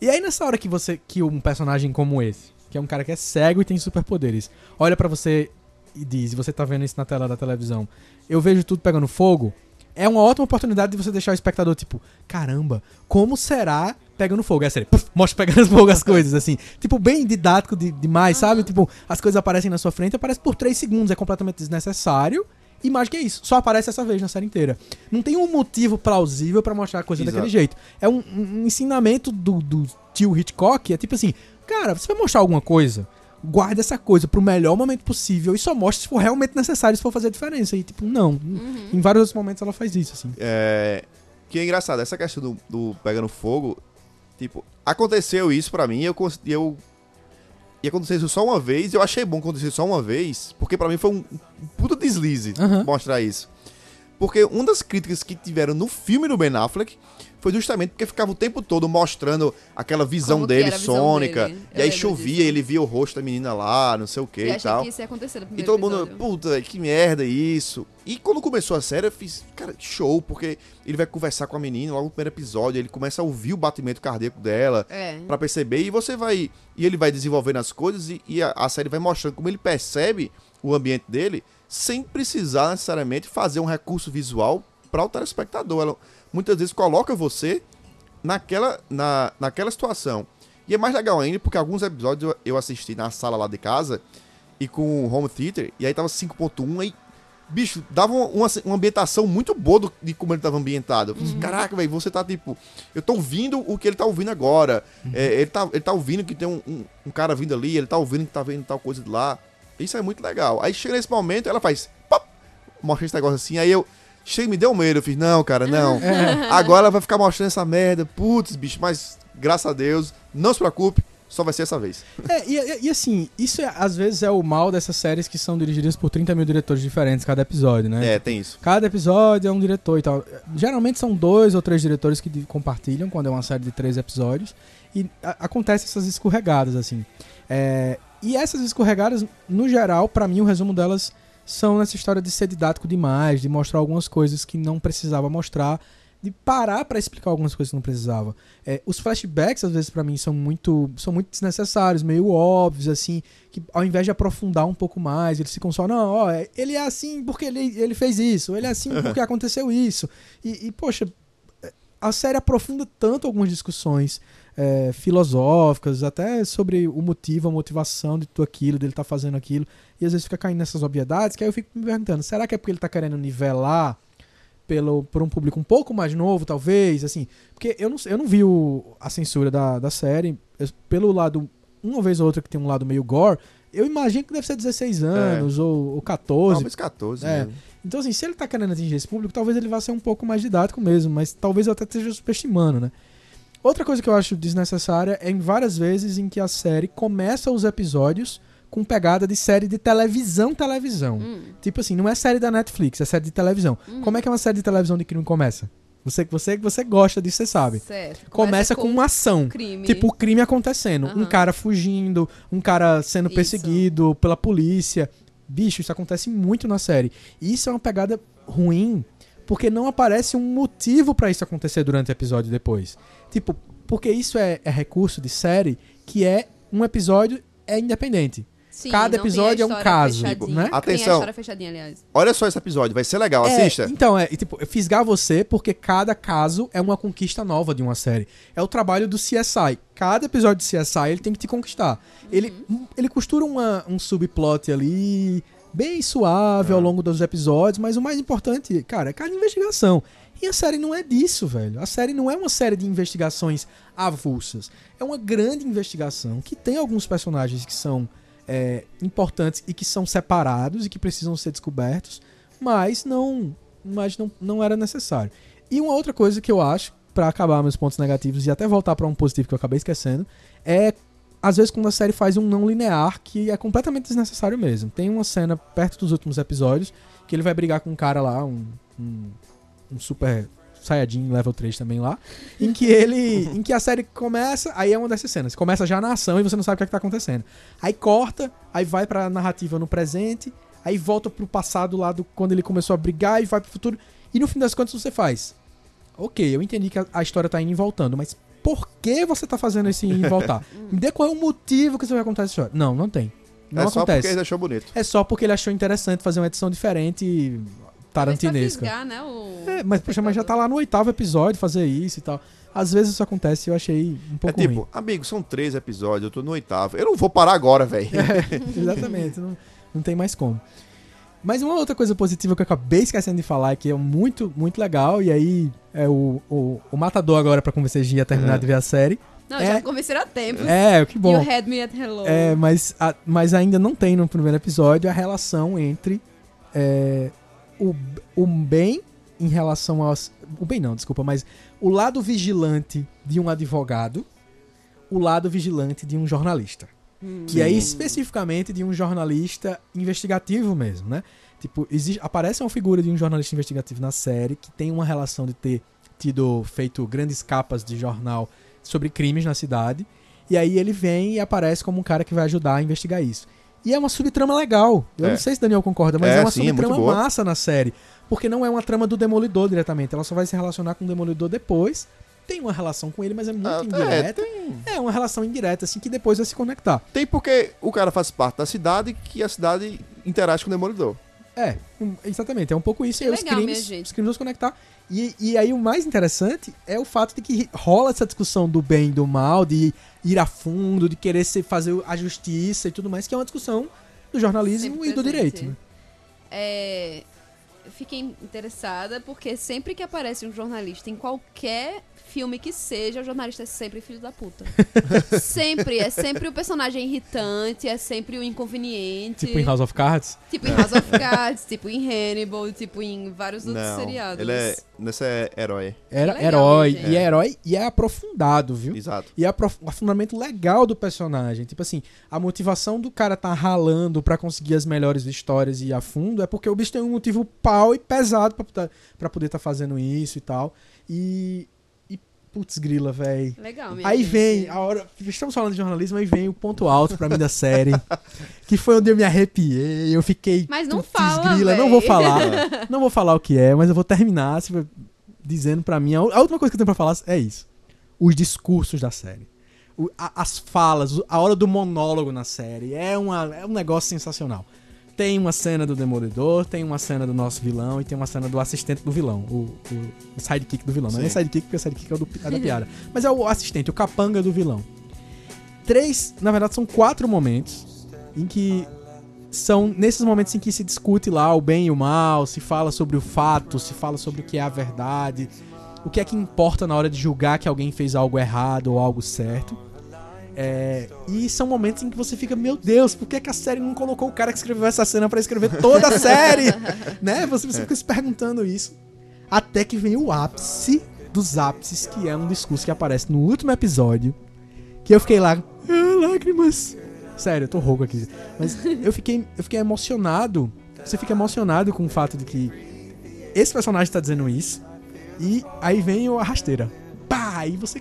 E aí nessa hora que você que um personagem como esse, que é um cara que é cego e tem superpoderes, olha pra você e diz, você tá vendo isso na tela da televisão, eu vejo tudo pegando fogo, é uma ótima oportunidade de você deixar o espectador tipo, caramba, como será pegando fogo? É a série, puf, mostra pegando fogo as coisas, assim. Tipo, bem didático de- demais, sabe? Tipo, as coisas aparecem na sua frente, aparece por 3 segundos, é completamente desnecessário. E mais que é isso, só aparece essa vez na série inteira. Não tem um motivo plausível pra mostrar a coisa Exato. daquele jeito. É um, um ensinamento do, do tio Hitchcock, é tipo assim, cara, você vai mostrar alguma coisa, guarda essa coisa pro melhor momento possível e só mostra se for realmente necessário, se for fazer a diferença. E tipo, não. Em vários outros momentos ela faz isso, assim. É, que é engraçado, essa questão do, do pegando fogo, tipo, aconteceu isso pra mim, eu, eu e aconteceu isso só uma vez, eu achei bom que aconteceu só uma vez, porque pra mim foi um puta deslize Aham. mostrar isso. Porque uma das críticas que tiveram no filme do Ben Affleck foi justamente porque ficava o tempo todo mostrando aquela visão Como dele visão sônica, dele. E aí chovia, disso. ele via o rosto da menina lá, não sei o que e achei tal. que isso ia acontecer no E todo mundo, episódio. puta, que merda isso. E quando começou a série, eu fiz, cara, show, porque ele vai conversar com a menina logo no primeiro episódio, ele começa a ouvir o batimento cardíaco dela É. pra perceber, e você vai. E ele vai desenvolvendo as coisas e, e a, a série vai mostrando como ele percebe o ambiente dele sem precisar necessariamente fazer um recurso visual para o telespectador. Ela muitas vezes coloca você naquela, na, naquela situação. E é mais legal ainda porque alguns episódios eu, assisti na sala lá de casa e com o home theater, e aí tava 5.1 aí. Bicho, dava uma, uma, ambientação muito boa do- de como ele tava ambientado. Eu falei assim, Caraca, velho, você tá tipo. Eu tô ouvindo o que ele tá ouvindo agora. É, ele, tá, ele tá ouvindo que tem um, um, um cara vindo ali, ele tá ouvindo que tá vendo tal coisa de lá. Isso é muito legal. Aí chega nesse momento, ela faz. Pop, mostra esse negócio assim, aí eu. Chega, me deu medo. Eu fiz, não, cara, não. Agora ela vai ficar mostrando essa merda. Putz, bicho, mas graças a Deus, não se preocupe, só vai ser essa vez. É, e, e- e assim, isso é- às vezes é o mal dessas séries que são dirigidas por 30 mil diretores diferentes cada episódio, né? É, tem isso. Cada episódio é um diretor e tal. Geralmente são dois ou três diretores que compartilham quando é uma série de três episódios. E a- acontece essas escorregadas, assim. É, e essas escorregadas, no geral, pra mim, o resumo delas são nessa história de ser didático demais, de mostrar algumas coisas que não precisava mostrar, de parar pra explicar algumas coisas que não precisava. É, os flashbacks, às vezes, pra mim, são muito, são muito desnecessários, meio óbvios, assim, que ao invés de aprofundar um pouco mais, eles ficam só, não, ó, ele é assim porque ele, ele fez isso, ele é assim porque aconteceu isso. E, e, poxa, a série aprofunda tanto algumas discussões é, filosóficas, até sobre o motivo, a motivação de tudo aquilo, dele estar fazendo aquilo, e às vezes fica caindo nessas obviedades, que aí eu fico me perguntando, será que é porque ele tá querendo nivelar pelo, por um público um pouco mais novo, talvez, assim, porque eu não, eu não vi o- a censura da, da série, eu- pelo lado, uma vez ou outra que tem um lado meio gore, eu imagino que deve ser 16 anos ou, ou 14, Talvez 14 É. mesmo. Então, assim, se ele tá querendo atingir esse público, talvez ele vá ser um pouco mais didático mesmo, mas talvez eu até esteja superestimando, né? Outra coisa que eu acho desnecessária é em várias vezes em que a série começa os episódios com pegada de série de televisão, televisão. Hum. Tipo assim, não é série da Netflix, é série de televisão. Como é que uma série de televisão de crime começa? Você você você gosta disso, você sabe. Certo. Começa, com uma ação. crime. Tipo, o crime acontecendo. Um Aham. cara fugindo, um cara sendo Isso. perseguido pela polícia. Bicho, isso acontece muito na série. E isso é uma pegada ruim, porque não aparece um motivo pra isso acontecer durante o episódio depois. Tipo, porque isso é, é recurso de série que é um episódio é independente. Sim, cada episódio é um caso, fechadinha. né? Tem a Atenção. história fechadinha, aliás. Olha só esse episódio, vai ser legal, É, assista. então, é, e, tipo, fisgar você porque cada caso é uma conquista nova de uma série. É o trabalho do CSI. Cada episódio de CSI ele tem que te conquistar. Ele, ele costura uma- um subplot ali bem suave ao longo dos episódios, mas o mais importante, cara, é cada investigação. E a série não é disso, velho. A série não é uma série de investigações avulsas. É uma grande investigação que tem alguns personagens que são é, importantes e que são separados e que precisam ser descobertos, mas não, mas não, não era necessário. E uma outra coisa que eu acho, pra acabar meus pontos negativos e até voltar pra um positivo que eu acabei esquecendo, é às vezes quando a série faz um não linear que é completamente desnecessário mesmo. Tem uma cena perto dos últimos episódios que ele vai brigar com um cara lá, um, um, um super Saiyajin level 3 também lá, em que ele, em que a série começa, aí é uma dessas cenas, começa já na ação e você não sabe o que, é que tá acontecendo. Aí corta, aí vai pra narrativa no presente, aí volta pro passado lá do quando ele começou a brigar e vai pro futuro, e no fim das contas você faz. Ok, eu entendi que a, a história tá indo e voltando, mas por que você tá fazendo esse ir e voltar? Me dê qual é o motivo que você vai contar essa história. Não, não tem. Não é só acontece. porque ele achou bonito. É só porque ele achou interessante fazer uma edição diferente tarantinesca. Fisgar, né, o... É, mas, poxa, mas já tá lá no oitavo episódio fazer isso e tal. Às vezes isso acontece e eu achei um É pouco tipo, ruim. amigo, são três episódios, eu tô no oitavo. Eu não vou parar agora, velho. Exatamente, não, não tem mais como. Mas uma outra coisa positiva que eu acabei esquecendo de falar, que é muito, muito legal, e aí é o, o, o matador agora pra convencer Gia a terminar É. de ver a série. Não, É. já convenceram há tempo. É, que bom. You had me at hello. É, mas, a- mas ainda não tem no primeiro episódio a relação entre é, o, o bem em relação aos. O bem não, desculpa, mas o lado vigilante de um advogado, o lado vigilante de um jornalista. Que é especificamente de um jornalista investigativo mesmo, né? Tipo, existe, aparece uma figura de um jornalista investigativo na série que tem uma relação de ter tido feito grandes capas de jornal sobre crimes na cidade. E aí ele vem e aparece como um cara que vai ajudar a investigar isso. E é uma subtrama legal. Eu É. não sei se Daniel concorda, mas É, é, uma sim, é subtrama boa. massa na série. Porque não é uma trama do Demolidor diretamente. Ela só vai se relacionar com o Demolidor depois. Tem uma relação com ele, mas é muito Ah, é, indireta. É, uma relação indireta, assim, que depois vai se conectar. Tem porque o cara faz parte da cidade que a cidade interage com o Demolidor. É, exatamente, é um pouco isso. Que e aí os legal, minha crimes, os crimes vão se conectar. E, e aí o mais interessante é o fato de que rola essa discussão do bem e do mal, de ir a fundo, de querer se fazer a justiça e tudo mais, que é uma discussão do jornalismo Sempre e do presente. direito. Né? É, fiquei interessada porque sempre que aparece um jornalista em qualquer filme que seja, o jornalista é sempre filho da puta. sempre. É sempre o personagem irritante, é sempre o inconveniente. Tipo em House of Cards. Tipo em House of Cards, tipo em Hannibal, tipo em vários outros Não, seriados. ele é... Nesse é herói. Era legal, herói. gente. E é herói e é aprofundado, viu? Exato. E é aprofundamento legal do personagem. Tipo assim, a motivação do cara tá ralando pra conseguir as melhores histórias e ir a fundo é porque o bicho tem um motivo pau e pesado pra, tá- pra poder estar fazendo isso e tal. E. Putz, grila, véi. Legal, minha Aí vem a hora. Estamos falando de jornalismo, aí vem o ponto alto pra mim da série. que foi onde eu me arrepiei. Eu fiquei. Mas não fala, grila, véi. não vou falar. não vou falar o que é, mas eu vou terminar assim, dizendo pra mim. A a última coisa que eu tenho pra falar é isso: os discursos da série. O- a- as falas, a hora do monólogo na série. É, uma, é um negócio sensacional. Tem uma cena do Demolidor, tem uma cena do nosso vilão e tem uma cena do assistente do vilão, o, o- o sidekick do vilão. Não é nem Sim. sidekick, porque o sidekick é, o do, é da piada. Mas é o assistente, o capanga do vilão. Três, na verdade, são quatro momentos em que são nesses momentos em que se discute lá o bem e o mal, se fala sobre o fato, se fala sobre o que é a verdade, o que é que importa na hora de julgar que alguém fez algo errado ou algo certo. É, e são momentos em que você fica, meu Deus, por que, que a série não colocou o cara que escreveu essa cena pra escrever toda a série? né? Você, você fica se perguntando isso. Até que vem o ápice dos ápices, que é um discurso que aparece no último episódio. Que eu fiquei lá, ah, lágrimas. Sério, eu tô rouco aqui. Mas eu fiquei, eu fiquei emocionado. Você fica emocionado com o fato de que esse personagem tá dizendo isso. E aí vem o a rasteira. Pá! E você.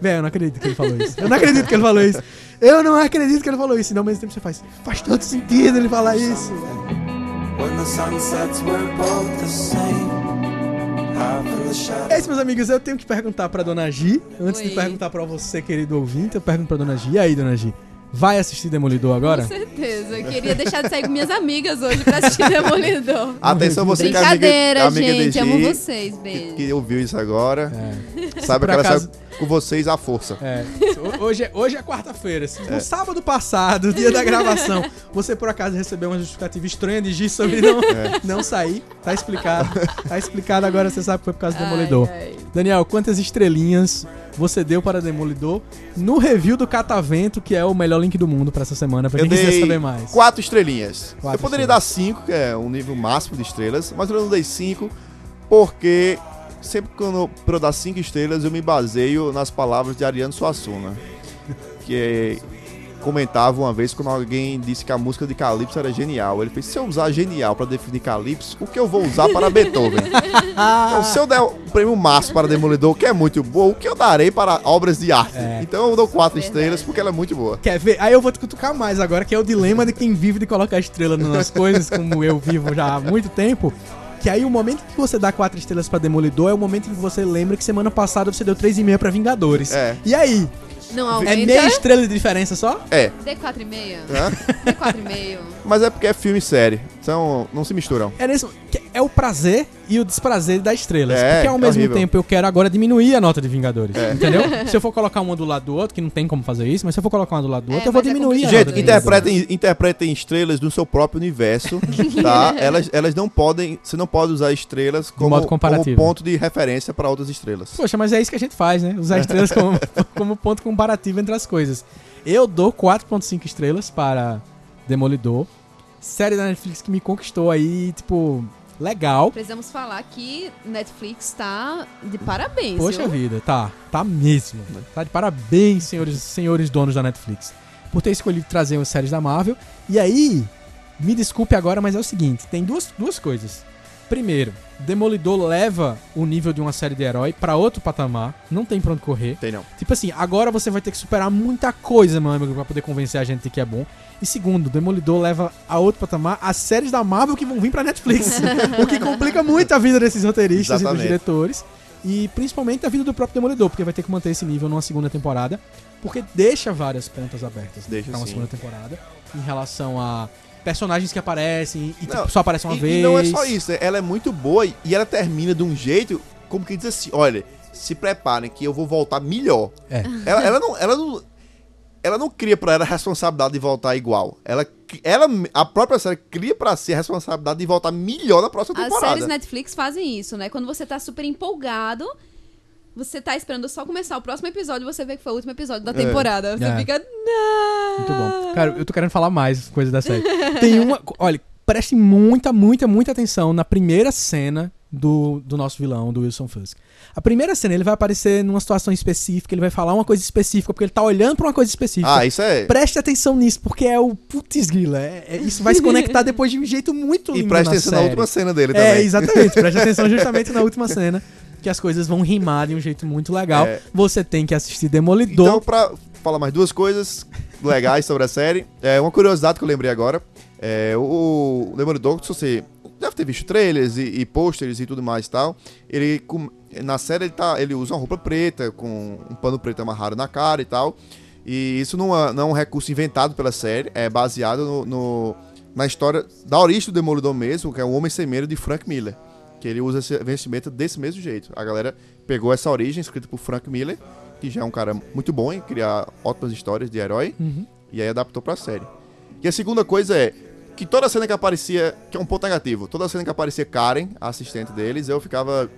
Velho, eu não acredito que ele falou isso. Eu não acredito que ele falou isso. Eu não acredito que ele falou isso. E ao mesmo tempo você faz. Faz todo sentido ele falar isso. É isso, meus amigos. Eu tenho que perguntar pra dona Gi. Antes de Oi. perguntar pra você, querido ouvinte, eu pergunto pra dona Gi. E aí, dona Gi? Vai assistir Demolidor agora? Com certeza. Eu queria deixar de sair com minhas amigas hoje pra assistir Demolidor. Atenção, você que é amiga, Brincadeira, amiga gente. de Amo Gi, vocês. que, Beijo. que ouviu isso agora. Sabe Por que ela acaso- saiu com vocês à força. É. Ho- Hoje é, hoje é quarta-feira. Se No sábado passado, dia da gravação, você por acaso recebeu uma justificativa estranha de Gi sobre não, É. não sair, tá explicado. Tá explicado agora, você sabe que foi por causa do Ai, Demolidor. ai. Daniel, quantas estrelinhas você deu para Demolidor no review do Catavento, que é o melhor link do mundo pra essa semana, pra Eu quem quiser dei saber mais? quatro estrelinhas. Quatro eu poderia estrelas. dar cinco, que é um nível máximo de estrelas, mas eu não dei cinco porque sempre que eu, pra eu dar cinco estrelas eu me baseio nas palavras de Ariano Suassuna, que comentava uma vez quando alguém disse que a música de Calypso era genial. Ele fez, se eu usar genial para definir Calypso, o que eu vou usar para Beethoven? então, se eu der o prêmio máximo para Demolidor, que é muito bom, o que eu darei para obras de arte? É. Então eu dou quatro Verdade. estrelas porque ela é muito boa. Quer ver? Aí eu vou te cutucar mais agora, que é o dilema de quem vive de colocar estrela nas coisas, como eu vivo já há muito tempo. Que aí o momento que você dá quatro estrelas pra Demolidor é o momento em que você lembra que semana passada você deu 3,5 pra Vingadores. É. E aí? Não É aumenta. meia estrela de diferença só? É, Dê 4,5. Hã? Dê 4,5. mas é porque é filme e série. Então não se misturam. É, nesse, é o prazer e o desprazer das estrelas. É, porque ao é mesmo horrível. tempo eu quero agora diminuir a nota de Vingadores. É. Entendeu? se eu for colocar uma do lado do outro, que não tem como fazer isso, mas se eu for colocar uma do lado do É, outro, eu vou é diminuir a Gente, de Vingadores. interpretem, interpretem estrelas no seu próprio universo, tá? Elas, elas não podem. Você não pode usar estrelas como, modo comparativo. como ponto de referência para outras estrelas. Poxa, mas é isso que a gente faz, né? Usar estrelas como, como ponto comparativo entre as coisas. Eu dou 4.5 estrelas para Demolidor. Série da Netflix que me conquistou aí, tipo, legal. Precisamos falar que Netflix tá de parabéns. Poxa viu? vida, tá. Tá mesmo. Tá de parabéns, senhores, senhores donos da Netflix. Por ter escolhido trazer as séries da Marvel. E aí, me desculpe agora, mas é o seguinte: tem duas, duas coisas. Primeiro, Demolidor leva o nível de uma série de herói pra outro patamar. Não tem pra onde correr. Tem não. Tipo assim, agora você vai ter que superar muita coisa, meu amigo, pra poder convencer a gente de que é bom. E segundo, Demolidor leva a outro patamar as séries da Marvel que vão vir pra Netflix. o que complica muito a vida desses roteiristas e dos Exatamente. diretores. E principalmente a vida do próprio Demolidor, porque vai ter que manter esse nível numa segunda temporada. Porque deixa várias pontas abertas Deixa pra uma sim. segunda temporada. Em relação a personagens que aparecem e Não, tipo, só aparecem uma E, vez. e não é só isso, né? ela é muito boa e ela termina de um jeito como que diz assim: olha, se preparem que eu vou voltar melhor. É. Ela, ela não. Ela não ela não cria pra ela a responsabilidade de voltar igual. Ela, ela, a própria série cria pra si a responsabilidade de voltar melhor na próxima As temporada. séries Netflix fazem isso, né? Quando você tá super empolgado, você tá esperando só começar o próximo episódio e você vê que foi o último episódio da temporada. Você É. fica, não! Muito bom. Cara, eu tô querendo falar mais coisas da série. Tem uma. Olha, preste muita, muita, muita atenção na primeira cena do, do nosso vilão, do Wilson Fisk. A primeira cena, ele vai aparecer numa situação específica, ele vai falar uma coisa específica, porque ele tá olhando pra uma coisa específica. Ah, isso é. Preste atenção nisso, porque é o putz grila. É, é- isso vai se conectar depois de um jeito muito lindo E presta na atenção na série. última cena dele É, também. exatamente. Preste atenção justamente na última cena. Que as coisas vão rimar de um jeito muito legal. É. Você tem que assistir Demolidor. Então, pra falar mais duas coisas legais sobre a série, é uma curiosidade que eu lembrei agora. É, o Demolidor, se você deve ter visto trailers e, e pôsteres e tudo mais e tal, ele na série ele, tá, ele usa uma roupa preta com um pano preto amarrado na cara e tal. E isso não é, não é um recurso inventado pela série, é baseado no, no- na história da origem do Demolidor mesmo, que é o Homem Sem Medo de Frank Miller. Que ele usa esse vestimenta desse mesmo jeito. A galera pegou essa origem, escrita por Frank Miller, que já é um cara muito bom em criar ótimas histórias de herói, e aí adaptou pra série. E a segunda coisa é que toda cena que aparecia, que é um ponto negativo, toda cena que aparecia Karen, a assistente deles, eu ficava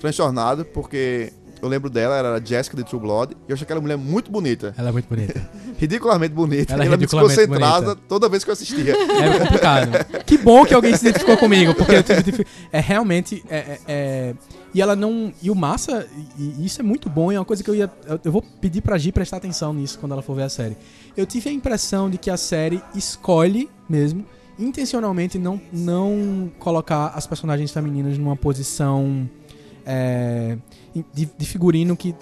transtornado, porque eu lembro dela, ela era a Jessica de True Blood, e eu achei aquela mulher muito bonita, Ela é muito bonita. ridiculamente bonita, Ela é ela ridiculamente me desconcentrada bonita. toda vez que eu assistia. É complicado. que bom que alguém se identificou comigo, porque eu tive É realmente. É, é- é- E ela não. E o massa, e, e isso é muito bom, e é uma coisa que eu ia. Eu, vou pedir pra Gi prestar atenção nisso quando ela for ver a série. Eu tive a impressão de que a série escolhe mesmo, intencionalmente, não, não colocar as personagens femininas numa posição. é, de, de figurino que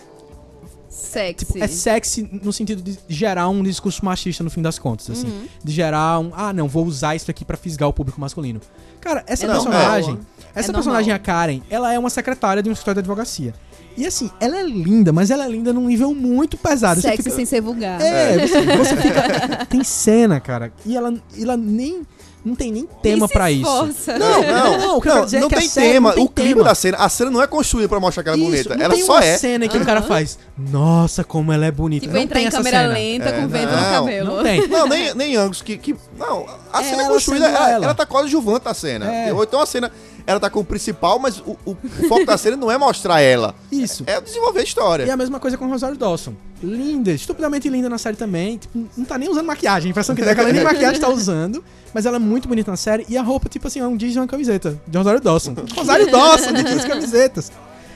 Sexy. Tipo, é sexy no sentido de gerar um discurso machista no fim das contas, assim. De gerar um, ah, não, vou usar isso aqui pra fisgar o público masculino. Cara, essa É personagem, normal. essa É personagem, normal. a Karen, ela é uma secretária de um escritório de advocacia. E assim, ela é linda, mas ela é linda num nível muito pesado. Você Sexy fica- sem ser vulgar. É, você, você fica. Tem cena, cara. E ela, ela nem. Não tem nem tema pra isso. Não, não, não. O que eu quero dizer é não que a tem tema. não tem o clima tema. da cena, a cena não é construída pra mostrar que ela é Isso, bonita. não Ela tem só uma é. cena que o cara faz. Nossa, como ela é bonita. Tipo, não entrar tem em essa câmera cena. lenta com É, vento não, no cabelo. Não tem. Não, nem, nem Angus, que, que. Não, a É cena ela construída, ela, ela. ela tá quase juvante a cena. É. Ou então a cena, ela tá como principal, mas o, o- o foco da cena não é mostrar ela. Isso. É desenvolver a história. E a mesma coisa com Rosário Dawson. Linda, estupidamente linda na série também. Tipo, não tá nem usando maquiagem. A impressão que dá é que ela nem maquiagem tá usando. Mas ela é muito bonita na série. E a roupa, tipo assim, é um jeans e uma camiseta. De Rosário Dawson. Rosário Dawson, de jeans e camisetas.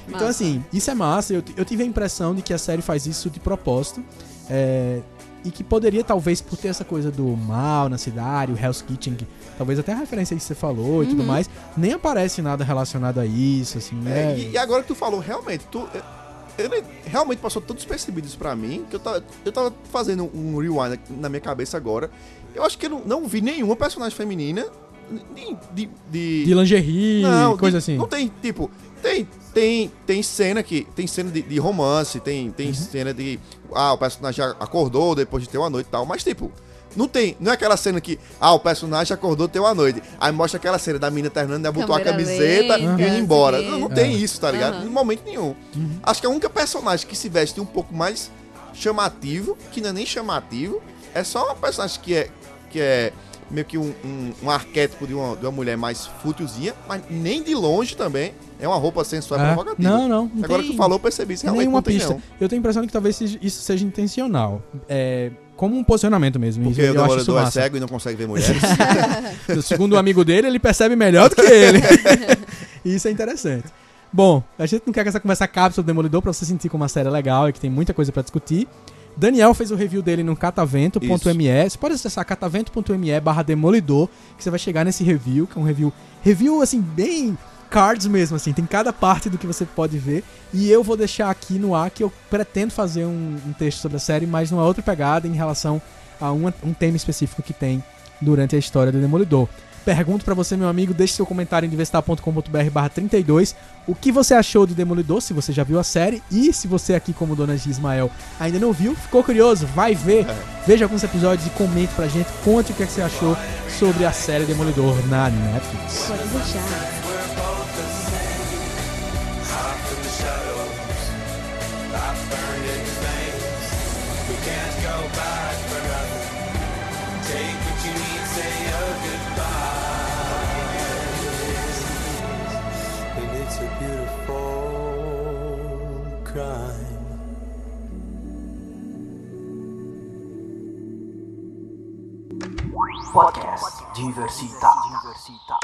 Então, Massa. assim, isso é massa. Eu, eu tive a impressão de que a série faz isso de propósito. É, e que poderia, talvez, por ter essa coisa do mal na cidade, o Hell's Kitchen, que, talvez até a referência aí que você falou e tudo mais, nem aparece nada relacionado a isso, assim, É, né? e, e agora que tu falou, realmente, tu. Ele realmente passou todos despercebidos pra mim, que eu tava, eu tava fazendo um rewind na minha cabeça agora. Eu acho que eu não, não vi nenhuma personagem feminina nem de, de, De lingerie, Não, coisa de- assim. Não tem, tipo, tem, tem, tem cena que. Tem cena de, de romance, tem, Uhum. tem cena de. Ah, o personagem acordou depois de ter uma noite e tal, mas tipo. Não tem, não é aquela cena que, ah, o personagem acordou ter uma noite. Aí mostra aquela cena da mina terminando, ela botou a camiseta lenta, e indo embora. Não, não É. tem isso, tá ligado? Em momento nenhum. Uhum. Acho que a única personagem que se veste um pouco mais chamativo, que não é nem chamativo, é só uma personagem que é, que é meio que um, um, um arquétipo de uma, de uma mulher mais fútilzinha, mas nem de longe também é uma roupa sensual É. provocativa. Não, não. não Agora tem que tu falou, eu percebi isso. Realmente nenhuma não pista. não. Eu tenho a impressão de que talvez isso seja intencional. É, como um posicionamento mesmo. Porque eu o Demorador é cego e não consegue ver mulheres. Segundo o amigo dele, ele percebe melhor do que ele. isso é interessante. Bom, a gente não quer que essa conversa acabe sobre o Demolidor pra você sentir como uma série é legal e que tem muita coisa pra discutir. Daniel fez o review dele no catavento.me. Você pode acessar catavento.me barra demolidor, que você vai chegar nesse review, que é um review, review assim, bem cards mesmo, assim, tem cada parte do que você pode ver. E eu vou deixar aqui no ar que eu pretendo fazer um, um texto sobre a série, mas numa outra pegada em relação a uma- um tema específico que tem durante a história do Demolidor. Pergunto pra você, meu amigo, deixe seu comentário em diversitar.com.br barra 32 o que você achou do Demolidor, se você já viu a série, e se você aqui, como Dona G. Ismael, ainda não viu, ficou curioso, vai ver, veja alguns episódios e comente pra gente, conte o que, é que você achou sobre a série Demolidor na Netflix. Pode deixar. Podcast Diversita. Diversita.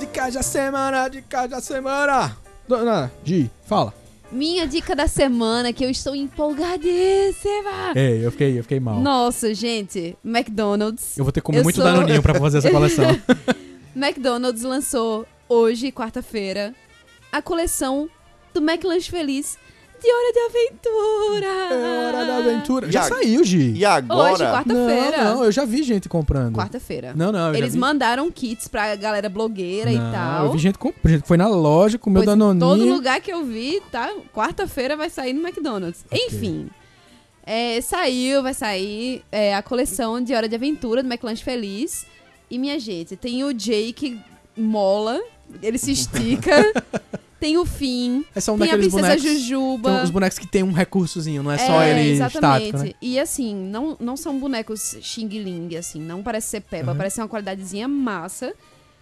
Dica da semana, dica da semana! Dona G, fala. Minha dica da semana, que eu estou empolgadíssima. Ei, eu fiquei, eu fiquei mal. Nossa, gente, McDonald's. Eu vou ter que comer muito sou- danoninho pra fazer essa coleção. McDonald's lançou hoje, quarta-feira, a coleção do McLanche Feliz de Hora de Aventura. É hora da aventura. E Já a- saiu, Gi. E agora. Hoje, quarta-feira. Não, não, eu já vi gente comprando. Quarta-feira. Não, não, eu já Eles vi. mandaram kits pra galera blogueira Não, e tal. Eu vi gente, comp... gente que foi na loja, comeu Pois em danoninho. todo lugar que eu vi, tá? Quarta-feira vai sair no McDonald's. Enfim. É, saiu, vai sair é, a coleção de Hora de Aventura do McLanche Feliz. E, minha gente, tem o Jake mola, ele se estica. tem o Finn, É só um tem a Princesa bonecos. Jujuba. Os bonecos que tem um recursozinho, não é só ele exatamente. estático, né? E assim, não, não são bonecos Xing Ling, assim, não parece ser peba, Uhum. parece ser uma qualidadezinha massa.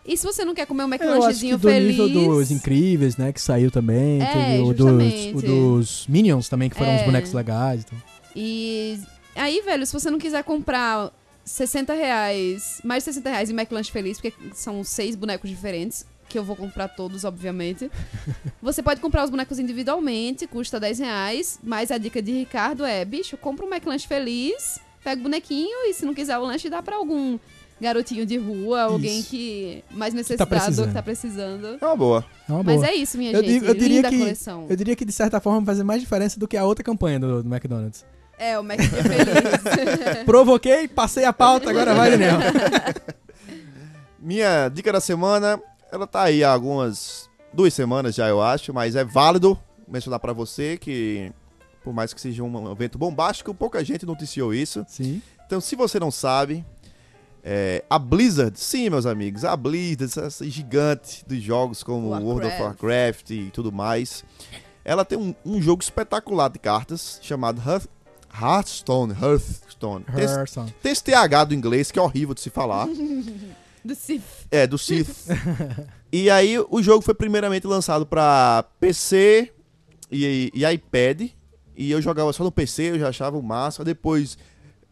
E se você não quer comer um Eu acho que McLanchezinho do feliz. nível dos Incríveis, né, que saiu também. É, o dos, o dos Minions também, que foram É. uns bonecos legais. Então. E aí, velho, se você não quiser comprar 60 reais, mais de 60 reais em McLanche Feliz, porque são seis bonecos diferentes, que eu vou comprar todos, obviamente. você pode comprar os bonecos individualmente, custa 10 reais, mas a dica de Ricardo é, bicho, compra um McLanche Feliz, pega o bonequinho e se não quiser o lanche, dá pra algum garotinho de rua, alguém Isso. que mais necessitado, que precisando. tá precisando. É uma boa. É uma boa. Mas é isso, minha eu, gente. eu diria Linda que, coleção. eu diria que, de certa forma, vai fazer mais diferença do que a outra campanha do, do McDonald's. É, o Mac Feliz. Provoquei, passei a pauta, agora vai, Daniel. Minha dica da semana, ela tá aí há algumas duas semanas já, eu acho, mas é válido mencionar pra você que, por mais que seja um evento bombástico, pouca gente noticiou isso. Sim. Então, se você não sabe, é, a Blizzard, sim, meus amigos, a Blizzard, essa, gigante dos jogos como World of Warcraft. Warcraft e tudo mais, ela tem um, um jogo espetacular de cartas chamado Hearth- Hearthstone. Hearthstone. Tem, Hearthstone. tem esse TH do inglês que é horrível de se falar. Do Sith. É, do Sith. e aí, o jogo foi primeiramente lançado pra PC e, e iPad. E eu jogava só no PC, eu já achava o massa. Depois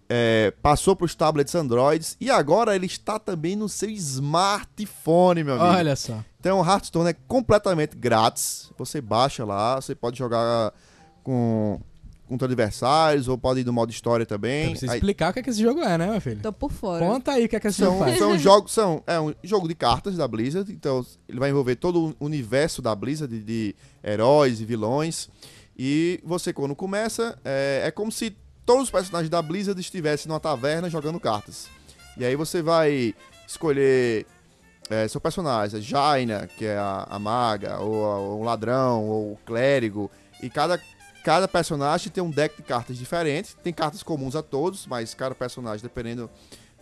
é, passou pros tablets Androids. E agora ele está também no seu smartphone, meu amigo. Olha só. Então, o Hearthstone é completamente grátis. Você baixa lá, você pode jogar com contra adversários, ou pode ir no modo história também. Eu preciso Aí- explicar o que, é que esse jogo é, né, meu filho? Tô por fora. Conta aí o que, é que esse jogo são, faz. são jogos, são, é um jogo de cartas da Blizzard, então ele vai envolver todo o universo da Blizzard de, de heróis e vilões. E você, quando começa, é, é como se todos os personagens da Blizzard estivessem numa taverna jogando cartas. E aí você vai escolher é, seu personagem, a Jaina, que é a, a maga, ou a- o ladrão, ou o clérigo. E cada, cada personagem tem um deck de cartas diferente. Tem cartas comuns a todos, mas cada personagem, dependendo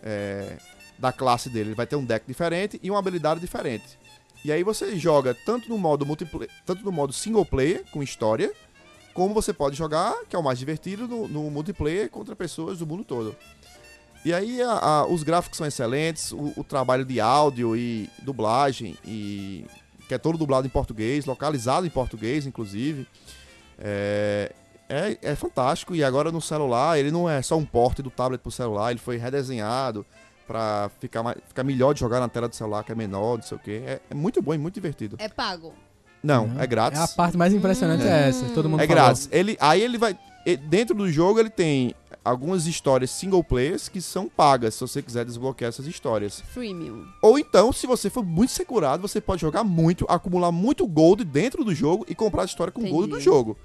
é, da classe dele, ele vai ter um deck diferente e uma habilidade diferente. E aí você joga tanto no modo multiplayer, tanto no modo single player, com história, como você pode jogar, que é o mais divertido, no, no multiplayer contra pessoas do mundo todo. E aí a- a- os gráficos são excelentes, o, o trabalho de áudio e dublagem, e que é todo dublado em português, localizado em português, inclusive. É, é, é fantástico. E agora no celular, ele não é só um porte do tablet pro celular, ele foi redesenhado pra ficar, mais, ficar melhor de jogar na tela do celular, que é menor, não sei o quê. É, é muito bom e muito divertido. É pago. Não, é grátis. A parte mais impressionante é essa. Todo mundo É falou. grátis. Ele, aí ele vai. Dentro do jogo ele tem algumas histórias single players que são pagas, se você quiser desbloquear essas histórias. Freemium. Ou então, se você for muito segurado, você pode jogar muito, acumular muito gold dentro do jogo e comprar a história com gold do Entendi. jogo.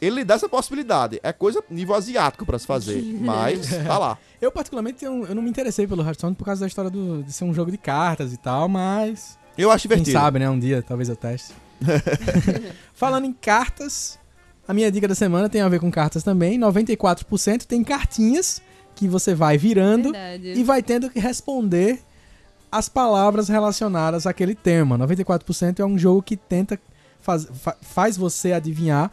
Ele lhe dá essa possibilidade. É coisa nível asiático pra se fazer, mas tá lá. Eu, particularmente, eu, eu não me interessei pelo Hearthstone por causa da história do- de ser um jogo de cartas e tal, mas. Eu acho Quem divertido. sabe, né? Um dia talvez eu teste. Falando em cartas, a minha dica da semana tem a ver com cartas também. 94% tem cartinhas que você vai virando Verdade. e vai tendo que responder as palavras relacionadas àquele tema. 94% é um jogo que tenta faz, fa- faz você adivinhar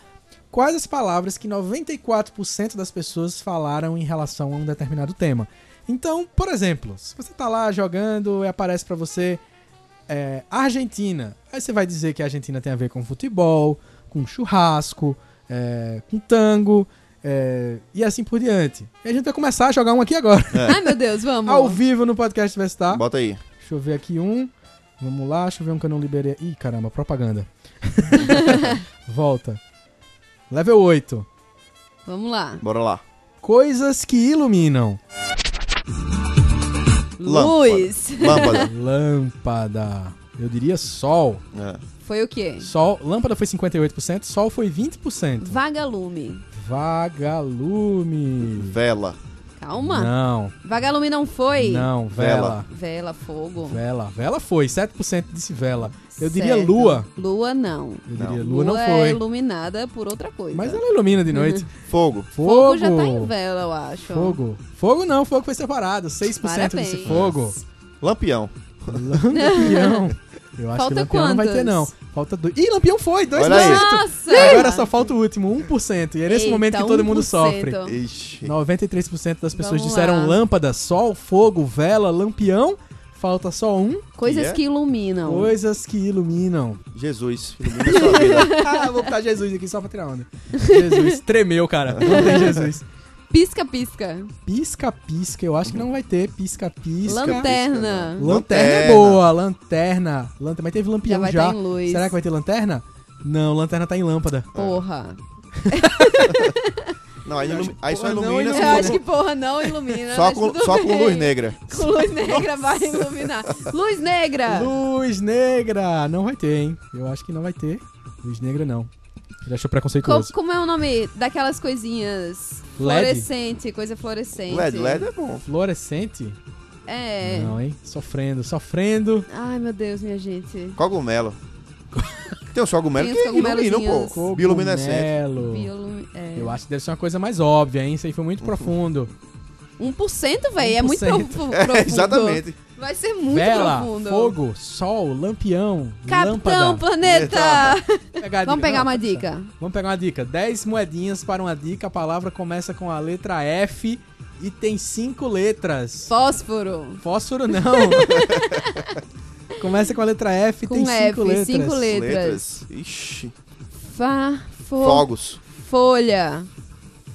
quais as palavras que 94% das pessoas falaram em relação a um determinado tema. Então, por exemplo, se você tá lá jogando e aparece pra você é, Argentina, aí você vai dizer que a Argentina tem a ver com futebol, com churrasco, é, com tango é, e assim por diante. E a gente vai começar a jogar um aqui agora, Ai, meu Deus, vamos. ao vivo no podcast Vestar. Bota aí. Deixa eu ver aqui um. Vamos lá, deixa eu ver um que eu não liberei. Ih, caramba, propaganda. Volta. Level 8. Vamos lá. Bora lá. Coisas que iluminam. Lâmpada. Luz. Lâmpada. Lâmpada. Eu diria sol. É. Foi o quê? Sol, lâmpada foi 58%, sol foi 20%. Vagalume. Vagalume. Vela. Calma. Não, Vagalume não foi? não, vela. Vela, fogo. Vela. Vela foi, 7% disse vela. Eu diria Certo. lua. Lua não. Eu Não. diria lua não é foi. iluminada por outra coisa. Mas ela ilumina de noite. Fogo. Fogo. Fogo já tá em vela, eu acho. Fogo. Fogo não, fogo foi separado. 6% Parabéns. disse fogo. Lampião. Lampião. Eu acho Falta que Lampião não vai ter, não. Falta dois. Ih, Lampião foi, 2%. Olha aí. Nossa! Agora só falta o último, 1%. E é nesse Eita, momento que todo mundo 1%. sofre. Ixi. 93% das pessoas Vamos disseram lá. lâmpada, sol, fogo, vela, lampião. Falta só um. Coisas Que é? que iluminam. Coisas que iluminam. Jesus, ilumina sua vida. ah, vou botar Jesus aqui só pra tirar onda. Jesus, tremeu, cara. Não tem Jesus. Pisca, pisca. Pisca, pisca. Eu acho que não vai ter pisca, pisca. Lanterna. Lanterna é Lanterna. boa, lanterna. Lanterna, mas teve Já lampião vai já. estar em luz. Será que vai ter lanterna? Não, lanterna tá em lâmpada. Porra. Não, aí, ilumi- aí só não ilumina se Eu acho que porra não ilumina. só com, só com luz negra. Com luz negra vai iluminar. Luz negra! Luz negra. Não vai ter, hein? Eu acho que não vai ter. Luz negra não. Ele achou Co- preconceituoso. como é o nome daquelas coisinhas? LED? Fluorescente, coisa fluorescente. LED, LED é bom. Fluorescente? É. Não, hein? Sofrendo, sofrendo. Ai, meu Deus, minha gente. Cogumelo. Tem os cogumelos Tem que iluminam, pô. Bioluminescente. Cogumelo. Biolu- é. Eu acho que deve ser uma coisa mais óbvia, hein? Isso aí foi muito profundo. 1%, velho, é muito 1%. profu- É, profundo. exatamente. Vai ser muito Vela, profundo. fogo, sol, lampião, Capitão lâmpada. Planeta! Pegar a Vamos dica. pegar Não, uma dica. Vamos pegar uma dica. 10 moedinhas para uma dica. A palavra começa com a letra F e tem cinco letras. Fósforo. Fósforo não. começa com a letra F e Com tem F, cinco letras. cinco letras. Letras. Ixi. Fá, fo, Fogos. folha.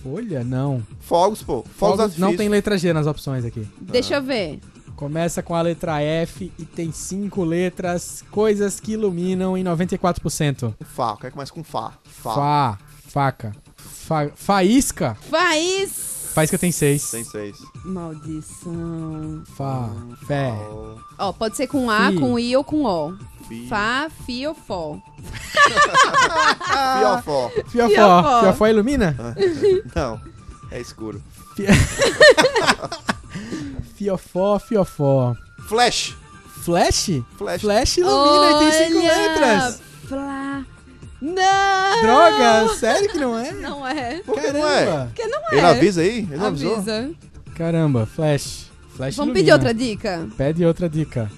Folha? Não. Fogos, pô. Fogos, Fogos não artifícios. tem letra G nas opções aqui. Deixa eu ver. Começa com a letra F e tem cinco letras. Coisas que iluminam em 94%. Fá. Quer que começa com Fá. Fá. Fá. Faca. Fa- faísca. Faz. Faísca tem seis. Tem seis. Maldição. Fá. Fé. Ó, pode ser com A, Fi. com I ou com O. fi- Fá, fi ou fó. Fiofó. Fiofó. Fiofó. Ilumina? Não. É escuro. Fiofó, fiofó. Flash. Flash? Flash. Flash ilumina e tem cinco Olha! letras. Flá. Não! Droga, sério que não é? Não é. Por que não é? Porque não é. Ele avisa aí? Ele não avisou? Avisa. Caramba, Flash. Flash Vamos ilumina. pedir outra dica? Pede outra dica.